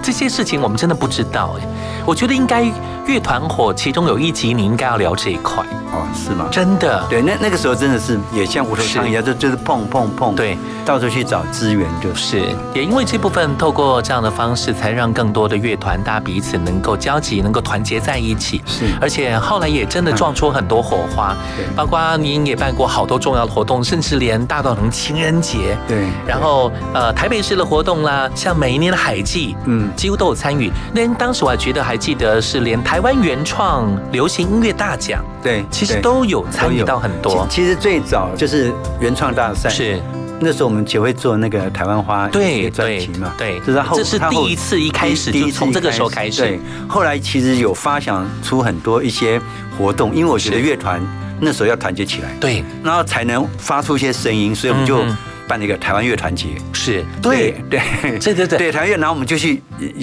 Speaker 1: 这些事情我们真的不知道哎。我觉得应该乐团火，其中有一集你应该要聊这一块。
Speaker 2: 哦，是吗？
Speaker 1: 真的，
Speaker 2: 对，那那个时候真的是也像无头苍蝇一样，就就是碰碰碰，
Speaker 1: 对，
Speaker 2: 到处去找资源，就
Speaker 1: 是。也因为这部分透过这样的方式，才让更多的乐团大家彼此能够交集，能够团结在一起。
Speaker 2: 是，
Speaker 1: 而且后来也真的撞出很多火花，
Speaker 2: 对，
Speaker 1: 包括您也办过好多重要的活动，甚至连大道城情人节，
Speaker 2: 对，
Speaker 1: 然后呃台北市的活动啦，像每一年的海祭，嗯，几乎都有参与。那当时我还觉得还。记得是连台湾原创流行音乐大奖，
Speaker 2: 对，
Speaker 1: 其实都有参与到很多。
Speaker 2: 其实最早就是原创大赛，
Speaker 1: 是。
Speaker 2: 那时候我们协会做那个台湾花
Speaker 1: 对
Speaker 2: 专辑嘛，
Speaker 1: 对，
Speaker 2: 这是后
Speaker 1: 这是第一次一开始就从这个时候开始。
Speaker 2: 对，后来其实有发想出很多一些活动，因为我觉得乐团那时候要团结起来，
Speaker 1: 对，
Speaker 2: 然后才能发出一些声音，所以我们就。办了一个台湾乐团节，
Speaker 1: 是
Speaker 2: 对
Speaker 1: 对对 [laughs] 对对
Speaker 2: 对台湾乐，然后我们就去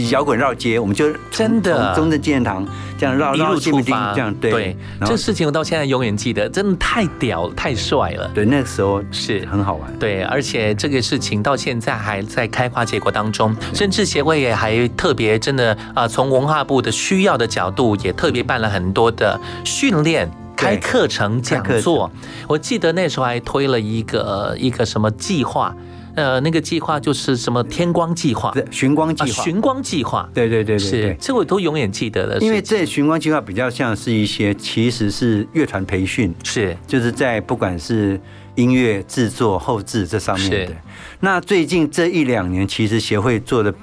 Speaker 2: 摇滚绕街，我们就
Speaker 1: 真的
Speaker 2: 中正纪念堂这样绕
Speaker 1: 一路出发，
Speaker 2: 这样对。
Speaker 1: 这事情我到现在永远记得，真的太屌太帅了。
Speaker 2: 对，那个时候
Speaker 1: 是
Speaker 2: 很好玩。
Speaker 1: 对，而且这个事情到现在还在开花结果当中，甚至协会也还特别真的啊，从文化部的需要的角度，也特别办了很多的训练。开课程讲座，我记得那时候还推了一个一个什么计划，呃，那个计划就是什么天光计划、
Speaker 2: 寻光计划、
Speaker 1: 寻光计划，
Speaker 2: 对对对对，
Speaker 1: 是这我都永远记得的。
Speaker 2: 因为这寻光计划比较像是一些其实是乐团培训，
Speaker 1: 是。
Speaker 2: 就是在不管是音乐制作、后置这上面的。那最近这一两年，其实协会做的。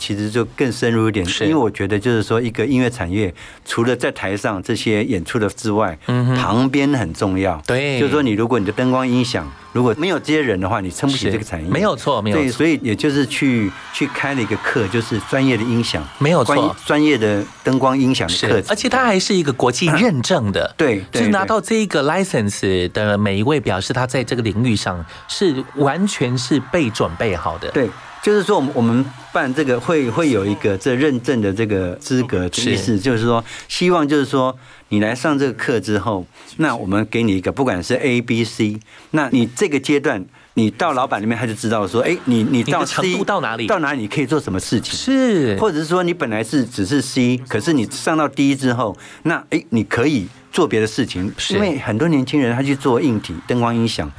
Speaker 2: 其实就更深入一点，因为我觉得就是说，一个音乐产业除了在台上这些演出的之外，旁边很重要。
Speaker 1: 对，
Speaker 2: 就是说，你如果你的灯光音响如果没有这些人的话，你撑不起这个产业。
Speaker 1: 没有错，没有错。
Speaker 2: 对，所以也就是去去开了一个课，就是专业的音响，
Speaker 1: 没有错，
Speaker 2: 专业的灯光音响的课，
Speaker 1: 而且它还是一个国际认证的。
Speaker 2: 对，
Speaker 1: 就是拿到这一个 license 的每一位，表示他在这个领域上是完全是被准备好的。
Speaker 2: 对。就是说，我们我们办这个会会有一个这认证的这个资格的意思，就是说，希望就是说，你来上这个课之后，那我们给你一个，不管是 A、B、C，那你这个阶段，你到老板那边他就知道说，哎，你你到
Speaker 1: C 到哪里，
Speaker 2: 到哪里你可以做什么事情，
Speaker 1: 是，
Speaker 2: 或者是说你本来是只是 C，可是你上到 D 之后，那哎，你可以做别的事情，因为很多年轻人他去做硬体灯光音响。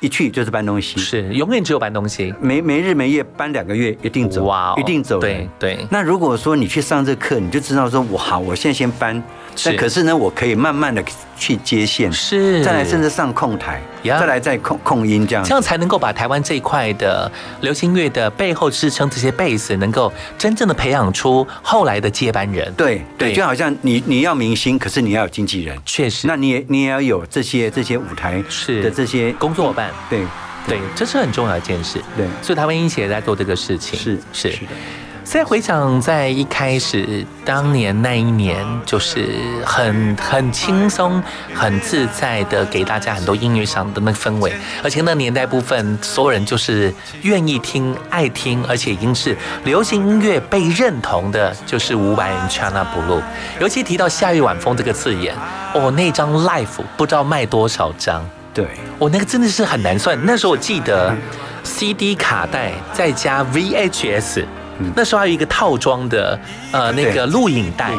Speaker 2: 一去就是搬东西，
Speaker 1: 是永远只有搬东西，
Speaker 2: 没没日没夜搬两个月一定走，哇，一定走。
Speaker 1: 对对。
Speaker 2: 那如果说你去上这课，你就知道说，我好，我现在先搬，但可是呢，我可以慢慢的去接线，
Speaker 1: 是。
Speaker 2: 再来甚至上控台，再来再控控音这样，
Speaker 1: 这样才能够把台湾这一块的流行乐的背后支撑这些贝斯，能够真正的培养出后来的接班人。
Speaker 2: 对对，就好像你你要明星，可是你要有经纪人，
Speaker 1: 确实，
Speaker 2: 那你也你也要有这些这些舞台
Speaker 1: 是。
Speaker 2: 的这些
Speaker 1: 工作伙伴，
Speaker 2: 对
Speaker 1: 对，这是很重要的一件事。
Speaker 2: 对，
Speaker 1: 所以台湾音协在做这个事情，
Speaker 2: 是
Speaker 1: 是。是的。再回想，在一开始当年那一年，就是很很轻松、很自在的给大家很多音乐上的那氛围，而且那年代部分，所有人就是愿意听、爱听，而且已经是流行音乐被认同的，就是五百人 China Blue。尤其提到夏日晚风这个字眼，哦，那张 Life 不知道卖多少张，
Speaker 2: 对，
Speaker 1: 我那个真的是很难算。那时候我记得 CD 卡带再加 VHS。那时候还有一个套装的，呃，那个录影带，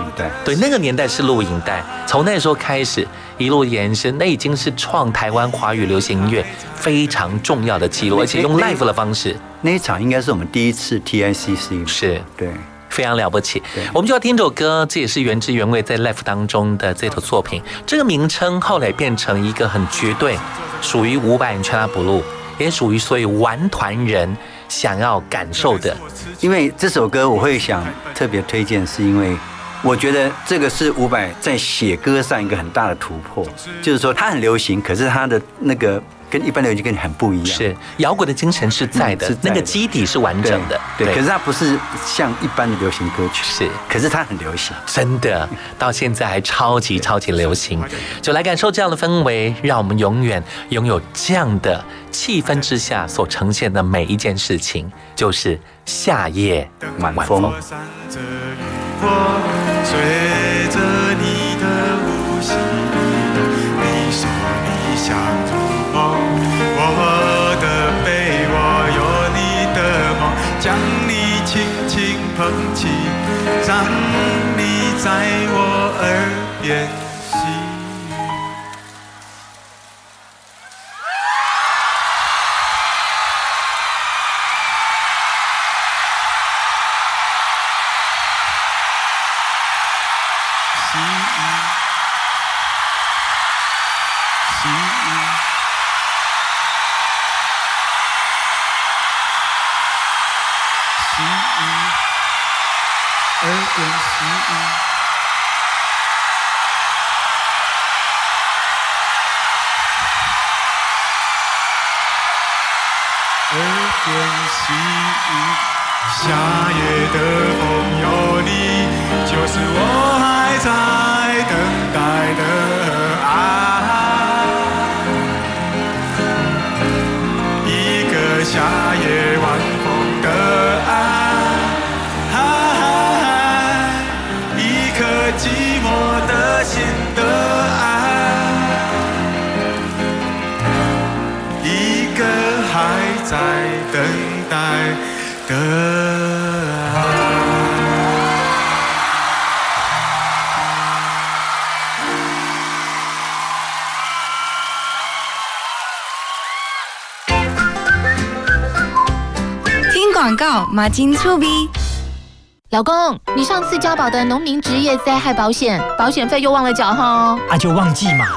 Speaker 1: 对，那个年代是录影带。从那时候开始一路延伸，那已经是创台湾华语流行音乐非常重要的记录，而且用 live 的方式。
Speaker 2: 那一场应该是我们第一次 TICC，
Speaker 1: 是
Speaker 2: 对，
Speaker 1: 非常了不起。我们就要听这首歌，这也是原汁原味在 live 当中的这首作品。这个名称后来变成一个很绝对，属于五百人全拉补录，也属于所有玩团人。想要感受的，
Speaker 2: 因为这首歌我会想特别推荐，是因为我觉得这个是伍佰在写歌上一个很大的突破，就是说他很流行，可是他的那个。跟一般流行跟你很不一样，
Speaker 1: 是摇滚的精神是在的，那个基底是完整的，
Speaker 2: 对。可是它不是像一般的流行歌曲，
Speaker 1: 是。
Speaker 2: 可是它很流行，
Speaker 1: 真的，[laughs] 到现在还超级超级流行。就来感受这样的氛围，让我们永远拥有这样的气氛之下所呈现的每一件事情，就是夏夜晚风。
Speaker 3: 捧夏夜的风有你，就是我还在等待的爱。一个夏夜晚风的爱，哈哈，一颗寂寞的心的爱。一个还在等待的。
Speaker 15: 马金粗逼，
Speaker 7: 老公，你上次交保的农民职业灾害保险，保险费又忘了缴哈？
Speaker 16: 啊，就忘记嘛。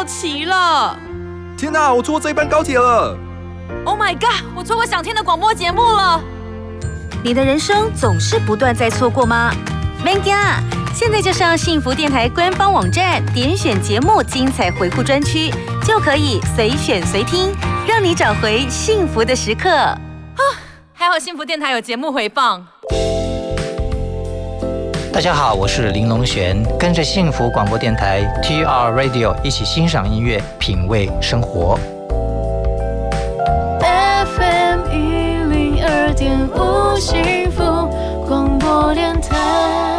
Speaker 6: 面包过期了！
Speaker 17: 天哪，我错过这一班高铁了
Speaker 6: ！Oh my god，我错过想听的广播节目了！
Speaker 15: 你的人生总是不断在错过吗？Manga，现在就上幸福电台官方网站，点选节目精彩回顾专区，就可以随选随听，让你找回幸福的时刻。啊，
Speaker 6: 还好幸福电台有节目回放。
Speaker 18: 大家好，我是林龙璇，跟着幸福广播电台 TR Radio 一起欣赏音乐，品味生活。
Speaker 19: FM 一零二点五幸福广播电台。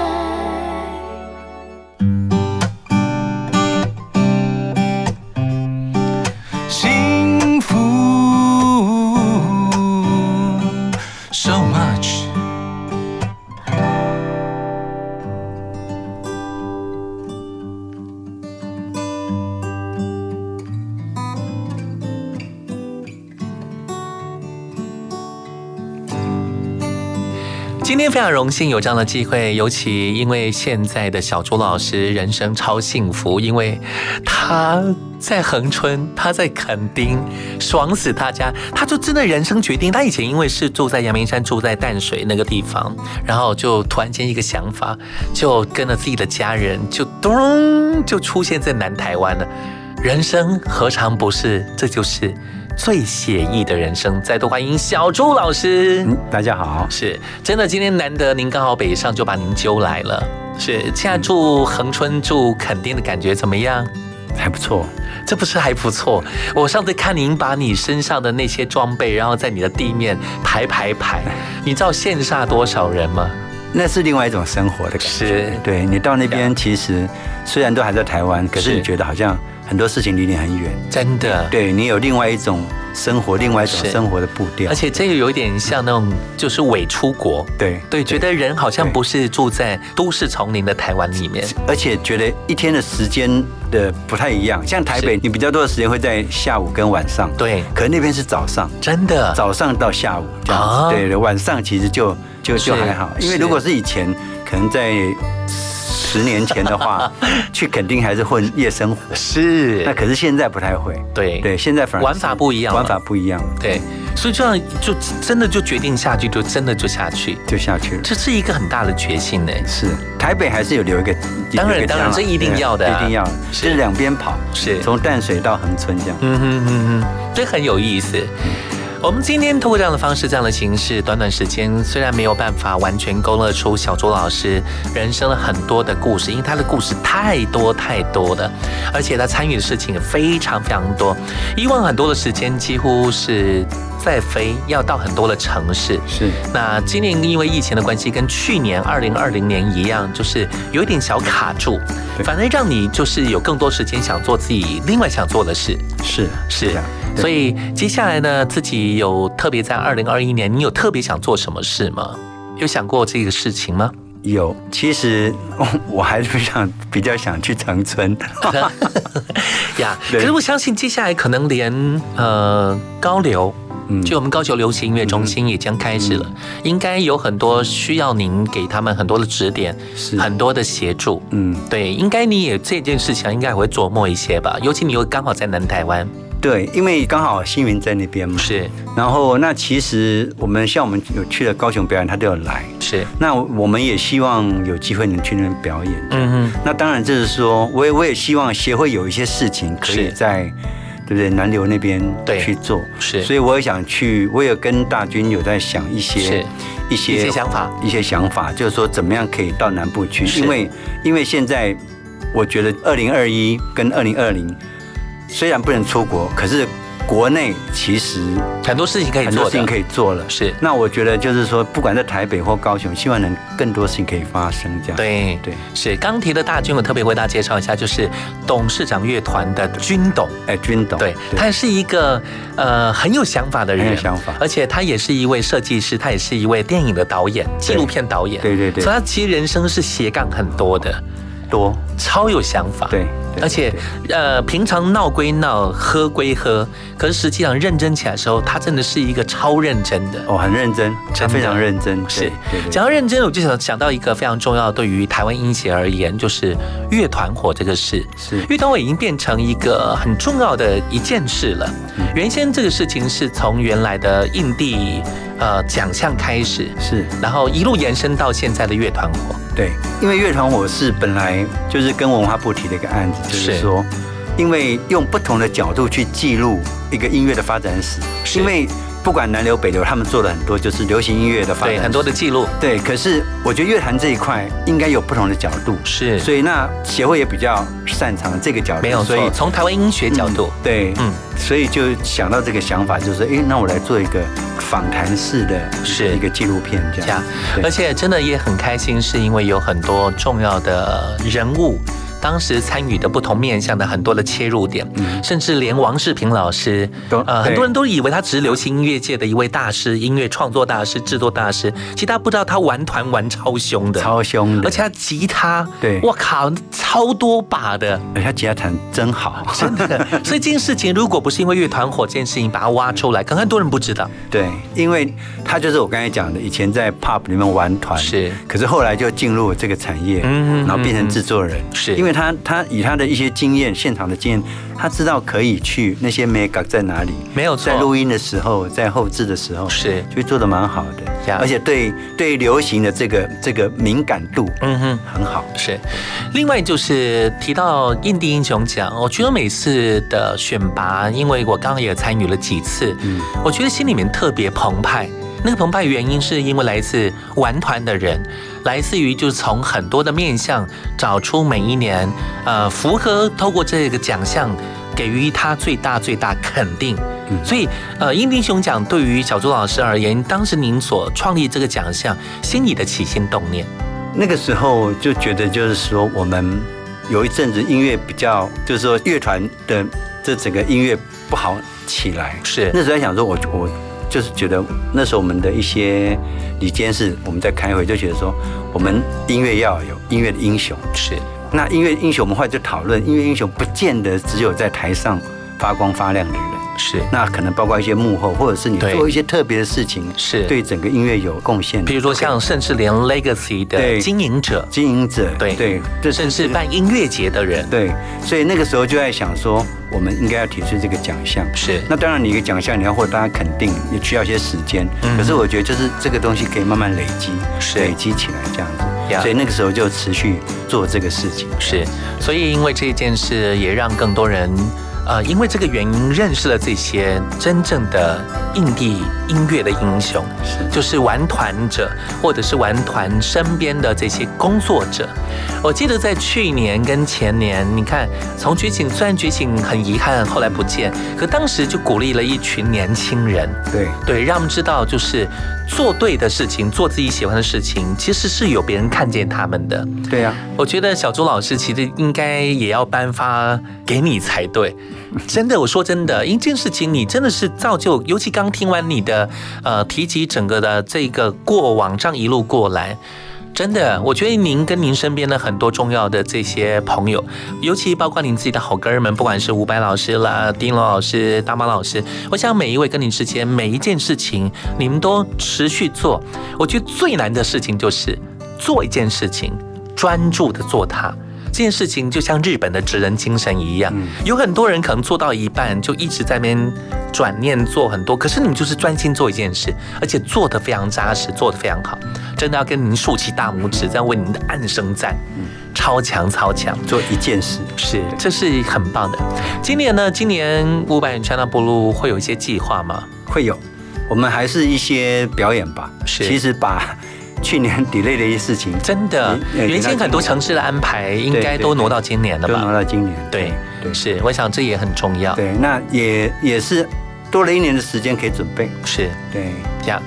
Speaker 1: 非常荣幸有这样的机会，尤其因为现在的小朱老师人生超幸福，因为他在恒春，他在垦丁，爽死大家，他就真的人生决定。他以前因为是住在阳明山，住在淡水那个地方，然后就突然间一个想法，就跟了自己的家人，就咚就出现在南台湾了。人生何尝不是？这就是最写意的人生。再度欢迎小朱老师。
Speaker 2: 嗯，大家好。
Speaker 1: 是真的，今天难得您刚好北上，就把您揪来了。是现在住恒春、住垦丁的感觉怎么样？
Speaker 2: 还不错。
Speaker 1: 这不是还不错？我上次看您把你身上的那些装备，然后在你的地面排排排，你知道羡煞多少人吗？
Speaker 2: 那是另外一种生活的感觉。
Speaker 1: 是，
Speaker 2: 对你到那边，其实虽然都还在台湾，可是你觉得好像。很多事情离你很远，
Speaker 1: 真的。
Speaker 2: 对你有另外一种生活，另外一种生活的步调。
Speaker 1: 而且这个有一点像那种，就是伪出国。
Speaker 2: 对
Speaker 1: 对，觉得人好像不是住在都市丛林的台湾里面，
Speaker 2: 而且觉得一天的时间的不太一样。像台北，你比较多的时间会在下午跟晚上。
Speaker 1: 对，
Speaker 2: 可那边是早上，
Speaker 1: 真的
Speaker 2: 早上到下午这样子。对对，晚上其实就就就还好，因为如果是以前，可能在。十年前的话，[laughs] 去肯定还是混夜生活，
Speaker 1: 是。
Speaker 2: 那可是现在不太会，
Speaker 1: 对
Speaker 2: 对，现在反而
Speaker 1: 玩法不一样，
Speaker 2: 玩法不一样，
Speaker 1: 对。所以这样就真的就决定下去，就真的就下去，
Speaker 2: 就下去了。
Speaker 1: 这是一个很大的决心呢。
Speaker 2: 是，台北还是有留一个，
Speaker 1: 当然当然这一定要的，
Speaker 2: 一定要，是两边跑，
Speaker 1: 是
Speaker 2: 从淡水到恒春这样。嗯哼
Speaker 1: 嗯哼，这很有意思。我们今天通过这样的方式、这样的形式，短短时间虽然没有办法完全勾勒出小周老师人生了很多的故事，因为他的故事太多太多了，而且他参与的事情也非常非常多。以往很多的时间几乎是在飞，要到很多的城市。
Speaker 2: 是。
Speaker 1: 那今年因为疫情的关系，跟去年二零二零年一样，就是有一点小卡住，反而让你就是有更多时间想做自己另外想做的事。
Speaker 2: 是
Speaker 1: 是。所以接下来呢，自己有特别在二零二一年，你有特别想做什么事吗？有想过这个事情吗？
Speaker 2: 有，其实我还是想比较想去长春 [laughs]
Speaker 1: 呀。可是我相信接下来可能连呃高流，就我们高雄流行音乐中心也将开始了，应该有很多需要您给他们很多的指点，很多的协助。嗯，对，应该你也这件事情应该会琢磨一些吧，尤其你又刚好在南台湾。
Speaker 2: 对，因为刚好新云在那边嘛，
Speaker 1: 是。
Speaker 2: 然后那其实我们像我们有去了高雄表演，他都有来，
Speaker 1: 是。
Speaker 2: 那我们也希望有机会能去那边表演。嗯哼。那当然就是说，我也我也希望协会有一些事情可以在，对不对？南流那边去做，
Speaker 1: 是。
Speaker 2: 所以我也想去，我也跟大军有在想一些
Speaker 1: 一些想法，
Speaker 2: 一些想法，就是说怎么样可以到南部去，因为因为现在我觉得二零二一跟二零二零。虽然不能出国，可是国内其实
Speaker 1: 很多事情可以做，
Speaker 2: 很多事情可以做了。
Speaker 1: 是，
Speaker 2: 那我觉得就是说，不管在台北或高雄，希望能更多事情可以发生。这样
Speaker 1: 对
Speaker 2: 对，
Speaker 1: 是。刚提的大军，我特别为大家介绍一下，就是董事长乐团的军董。
Speaker 2: 哎，军董，
Speaker 1: 对，他是一个呃很有想法的人，
Speaker 2: 很有想法，
Speaker 1: 而且他也是一位设计师，他也是一位电影的导演，纪录片导演。
Speaker 2: 对对对，
Speaker 1: 所以他其实人生是斜杠很多的，
Speaker 2: 多
Speaker 1: 超有想法。
Speaker 2: 对。
Speaker 1: 而且，呃，平常闹归闹，喝归喝，可是实际上认真起来的时候，他真的是一个超认真的
Speaker 2: 哦，很认真，他非常认真。
Speaker 1: 是，讲到认真，我就想想到一个非常重要，对于台湾音协而言，就是乐团火这个事。
Speaker 2: 是，
Speaker 1: 乐团火已经变成一个很重要的一件事了。原先这个事情是从原来的印地呃奖项开始，
Speaker 2: 是，
Speaker 1: 然后一路延伸到现在的乐团火。
Speaker 2: 对，因为乐团火是本来就是跟文化部提的一个案子，就是说，因为用不同的角度去记录一个音乐的发展史，因为不管南流北流，他们做了很多就是流行音乐的发展，
Speaker 1: 很多的记录。
Speaker 2: 对，可是我觉得乐坛这一块应该有不同的角度，
Speaker 1: 是，
Speaker 2: 所以那协会也比较擅长这个角度，
Speaker 1: 没有错。从台湾音学角度，
Speaker 2: 对，嗯，所以就想到这个想法，就是哎，那我来做一个。访谈式的是。一个纪录片，这样，
Speaker 1: 而且真的也很开心，是因为有很多重要的人物当时参与的不同面向的很多的切入点，甚至连王世平老师，呃，很多人都以为他只是流行音乐界的一位大师、音乐创作大师、制作大师，其实他不知道他玩团玩超凶的，
Speaker 2: 超凶的，
Speaker 1: 而且他吉他，
Speaker 2: 对，
Speaker 1: 我靠，超多把的，
Speaker 2: 而且他吉他弹真好，
Speaker 1: 真的。[laughs] 所以这件事情如果不是因为乐团火这件事情把他挖出来，可能很多人不知道。
Speaker 2: 对，因为他就是我刚才讲的，以前在 pub 里面玩团，
Speaker 1: 是，
Speaker 2: 可是后来就进入这个产业，嗯，然后变成制作人，
Speaker 1: 是。
Speaker 2: 因为他他以他的一些经验，现场的经验，他知道可以去那些 mega 在哪里，
Speaker 1: 没有
Speaker 2: 在录音的时候，在后置的时候，
Speaker 1: 是
Speaker 2: 就做的蛮好的，而且对对流行的这个这个敏感度，嗯哼，很好。
Speaker 1: 是，另外就是提到印地英雄奖，我觉得每次的选拔，因为我刚刚也参与了几次，嗯，我觉得心里面特别澎湃。那个澎湃原因是因为来自玩团的人，来自于就是从很多的面向找出每一年，呃，符合透过这个奖项给予他最大最大肯定。所以，呃，英英雄奖对于小朱老师而言，当时您所创立这个奖项，心里的起心动念，
Speaker 2: 那个时候就觉得就是说，我们有一阵子音乐比较，就是说乐团的这整个音乐不好起来。
Speaker 1: 是
Speaker 2: 那时候在想说，我我。就是觉得那时候我们的一些理监事，我们在开会就觉得说，我们音乐要有音乐的英雄。
Speaker 1: 是，
Speaker 2: 那音乐英雄，我们后来就讨论，音乐英雄不见得只有在台上发光发亮的人。
Speaker 1: 是，
Speaker 2: 那可能包括一些幕后，或者是你做一些特别的事情，
Speaker 1: 是
Speaker 2: 对整个音乐有贡献。
Speaker 1: 比如说像甚至连 Legacy 的经营者，
Speaker 2: 经营者，
Speaker 1: 对
Speaker 2: 对，
Speaker 1: 甚至办音乐节的人，
Speaker 2: 对。所以那个时候就在想说，我们应该要提出这个奖项。
Speaker 1: 是，
Speaker 2: 那当然你一个奖项你要获得大家肯定，也需要一些时间。可是我觉得就是这个东西可以慢慢累积，累积起来这样子。所以那个时候就持续做这个事情。
Speaker 1: 是，所以因为这件事也让更多人。呃，因为这个原因认识了这些真正的印地音乐的英雄，就是玩团者，或者是玩团身边的这些工作者。我记得在去年跟前年，你看从觉醒，虽然觉醒很遗憾后来不见，可当时就鼓励了一群年轻人，
Speaker 2: 对。
Speaker 1: 对，让他们知道就是做对的事情，做自己喜欢的事情，其实是有别人看见他们的。
Speaker 2: 对呀，
Speaker 1: 我觉得小朱老师其实应该也要颁发给你才对。真的，我说真的，一件事情你真的是造就，尤其刚听完你的呃提及整个的这个过往，这样一路过来，真的，我觉得您跟您身边的很多重要的这些朋友，尤其包括您自己的好哥们，不管是伍佰老师啦、丁龙老师、大妈老师，我想每一位跟您之间每一件事情，你们都持续做。我觉得最难的事情就是做一件事情，专注的做它。这件事情就像日本的职人精神一样，有很多人可能做到一半就一直在那边转念做很多，可是你们就是专心做一件事，而且做得非常扎实，做得非常好，真的要跟您竖起大拇指，在为您的暗声赞，超强超强，
Speaker 2: 做一件事
Speaker 1: 是，这是很棒的。今年呢，今年五百元川大波路会有一些计划吗？
Speaker 2: 会有，我们还是一些表演吧。
Speaker 1: 是，
Speaker 2: 其实把。去年 delay 的一些事情，
Speaker 1: 真的，原先很多城市的安排应该都挪到今年了吧？
Speaker 2: 都挪到今年，
Speaker 1: 对，是，我想这也很重要。
Speaker 2: 对，那也也是多了一年的时间可以准备。
Speaker 1: 是，
Speaker 2: 对，
Speaker 1: 这样。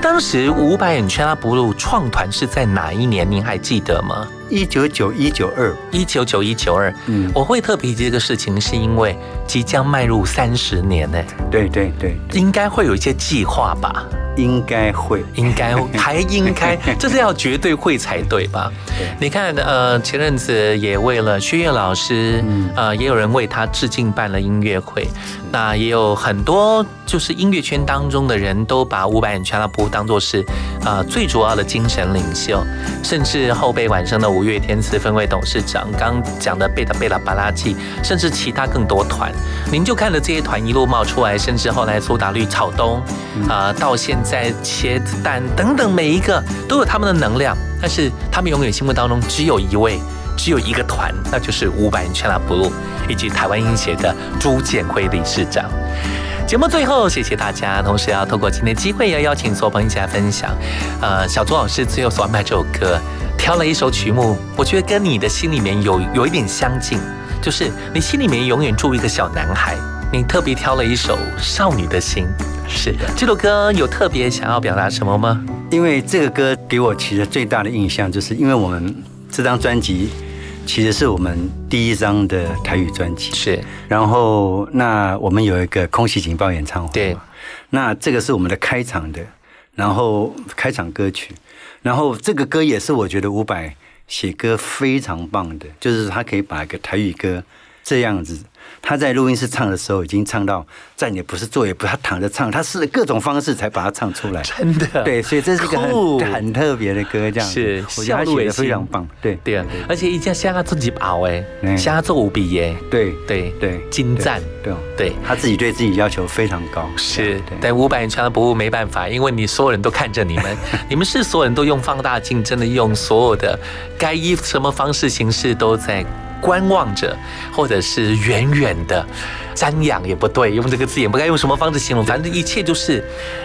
Speaker 1: 当时五百眼圈拉布鲁创团是在哪一年？您还记得吗？
Speaker 2: 一九九一九二，
Speaker 1: 一九九一九二。嗯，我会特别提这个事情，是因为即将迈入三十年呢。
Speaker 2: 对对对，
Speaker 1: 应该会有一些计划吧。
Speaker 2: 应该会，
Speaker 1: 应该还应该，[laughs] 这是要绝对会才对吧？你看，呃，前阵子也为了薛岳老师，呃，也有人为他致敬办了音乐会。那也有很多就是音乐圈当中的人都把伍佰全拉布当做是呃最主要的精神领袖，甚至后辈晚生的五月天四分位董事长，刚讲的贝塔贝拉巴拉季，甚至其他更多团，您就看着这些团一路冒出来，甚至后来苏打绿、草东啊，到现在茄子蛋等等，每一个都有他们的能量，但是他们永远心目当中只有一位。只有一个团，那就是五百人全拉布鲁以及台湾音协的朱建辉理事长。节目最后，谢谢大家，同时要透过今天机会，要邀请所有朋友一起来分享。呃，小朱老师最后所安排这首歌，挑了一首曲目，我觉得跟你的心里面有有一点相近，就是你心里面永远住一个小男孩，你特别挑了一首《少女的心》。是的，这首歌有特别想要表达什么吗？
Speaker 2: 因为这个歌给我其实最大的印象，就是因为我们这张专辑。其实是我们第一张的台语专辑。
Speaker 1: 是，
Speaker 2: 然后那我们有一个空袭警报演唱会。
Speaker 1: 对，
Speaker 2: 那这个是我们的开场的，然后开场歌曲，然后这个歌也是我觉得伍佰写歌非常棒的，就是他可以把一个台语歌这样子。他在录音室唱的时候，已经唱到站也不是，坐也不是，他躺着唱，他试了各种方式才把它唱出来。
Speaker 1: 真的，
Speaker 2: 对，所以这是一个很很特别的歌，这样
Speaker 1: 是，
Speaker 2: 我觉得他写的非常棒。对。
Speaker 1: 对啊，而且一定要像他自己熬哎，像他做五笔耶，
Speaker 2: 对
Speaker 1: 对
Speaker 2: 对，
Speaker 1: 精湛，
Speaker 2: 对
Speaker 1: 对，
Speaker 2: 他自己对自己要求非常高。
Speaker 1: 是，但五百人唱的不误没办法，因为你所有人都看着你们，[laughs] 你们是所有人都用放大镜，真的用所有的该以什么方式形式都在。观望着，或者是远远的瞻仰也不对，用这个字也不该用什么方式形容，反正一切就是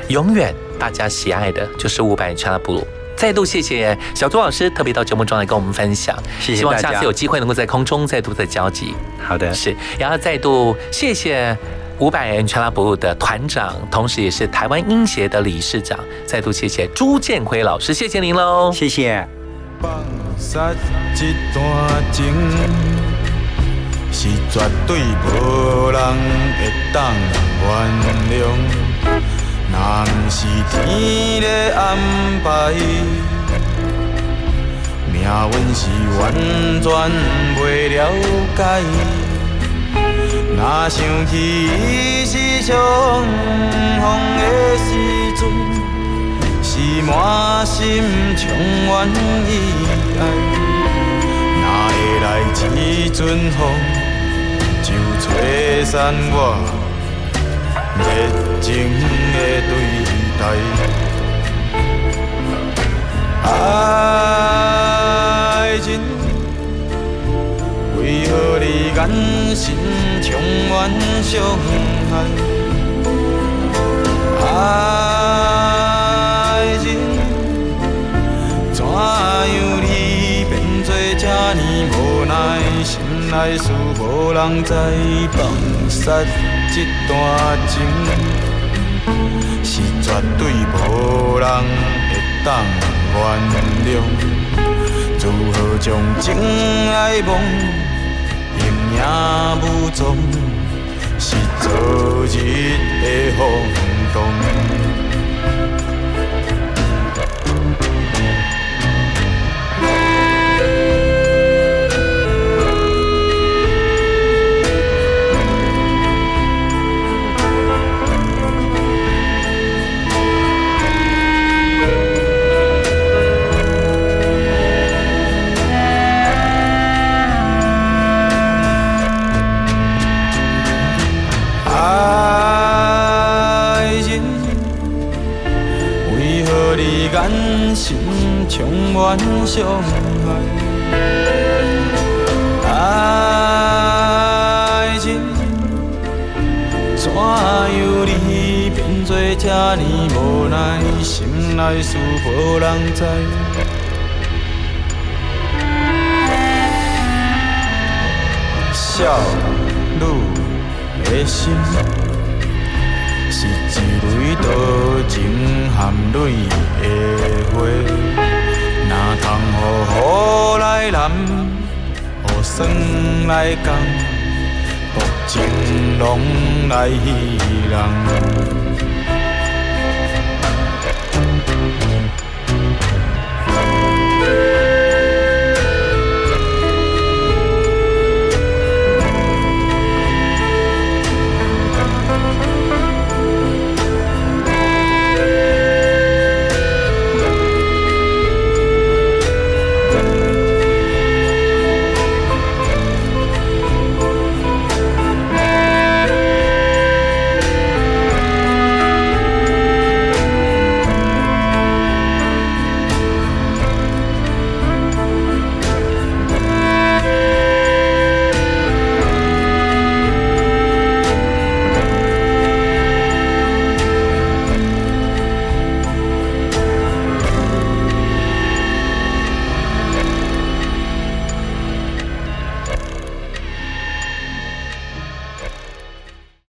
Speaker 1: 永远大家喜爱的，就是五百人的布鲁。再度谢谢小朱老师特别到节目中来跟我们分享，
Speaker 2: 谢谢
Speaker 1: 希望下次有机会能够在空中再度的交集。
Speaker 2: 好的，
Speaker 1: 是，然后再度谢谢五百人全拉部落的团长，同时也是台湾音协的理事长。再度谢谢朱建辉老师，谢谢您喽，
Speaker 2: 谢谢。
Speaker 3: 杀这段情是绝对无人会当原谅，若不是天的安排，命运是完全袂了解。若想起伊是相逢的时阵。是满心充满意爱，哪会来一阵风就吹散我热情的对待？爱情为何你眼神充满伤害？爱。怎样你变作这呢无奈？心内事无人知，放杀这段情是绝对无人会当原谅。如何将情爱梦阴影无踪？是昨日的风动。充满伤害，爱情怎样你变作这呢无奈？心内事无人知，少女的心是一蕊多情含泪的花。哪通予雨来淋，予霜来降，薄情拢来戏人。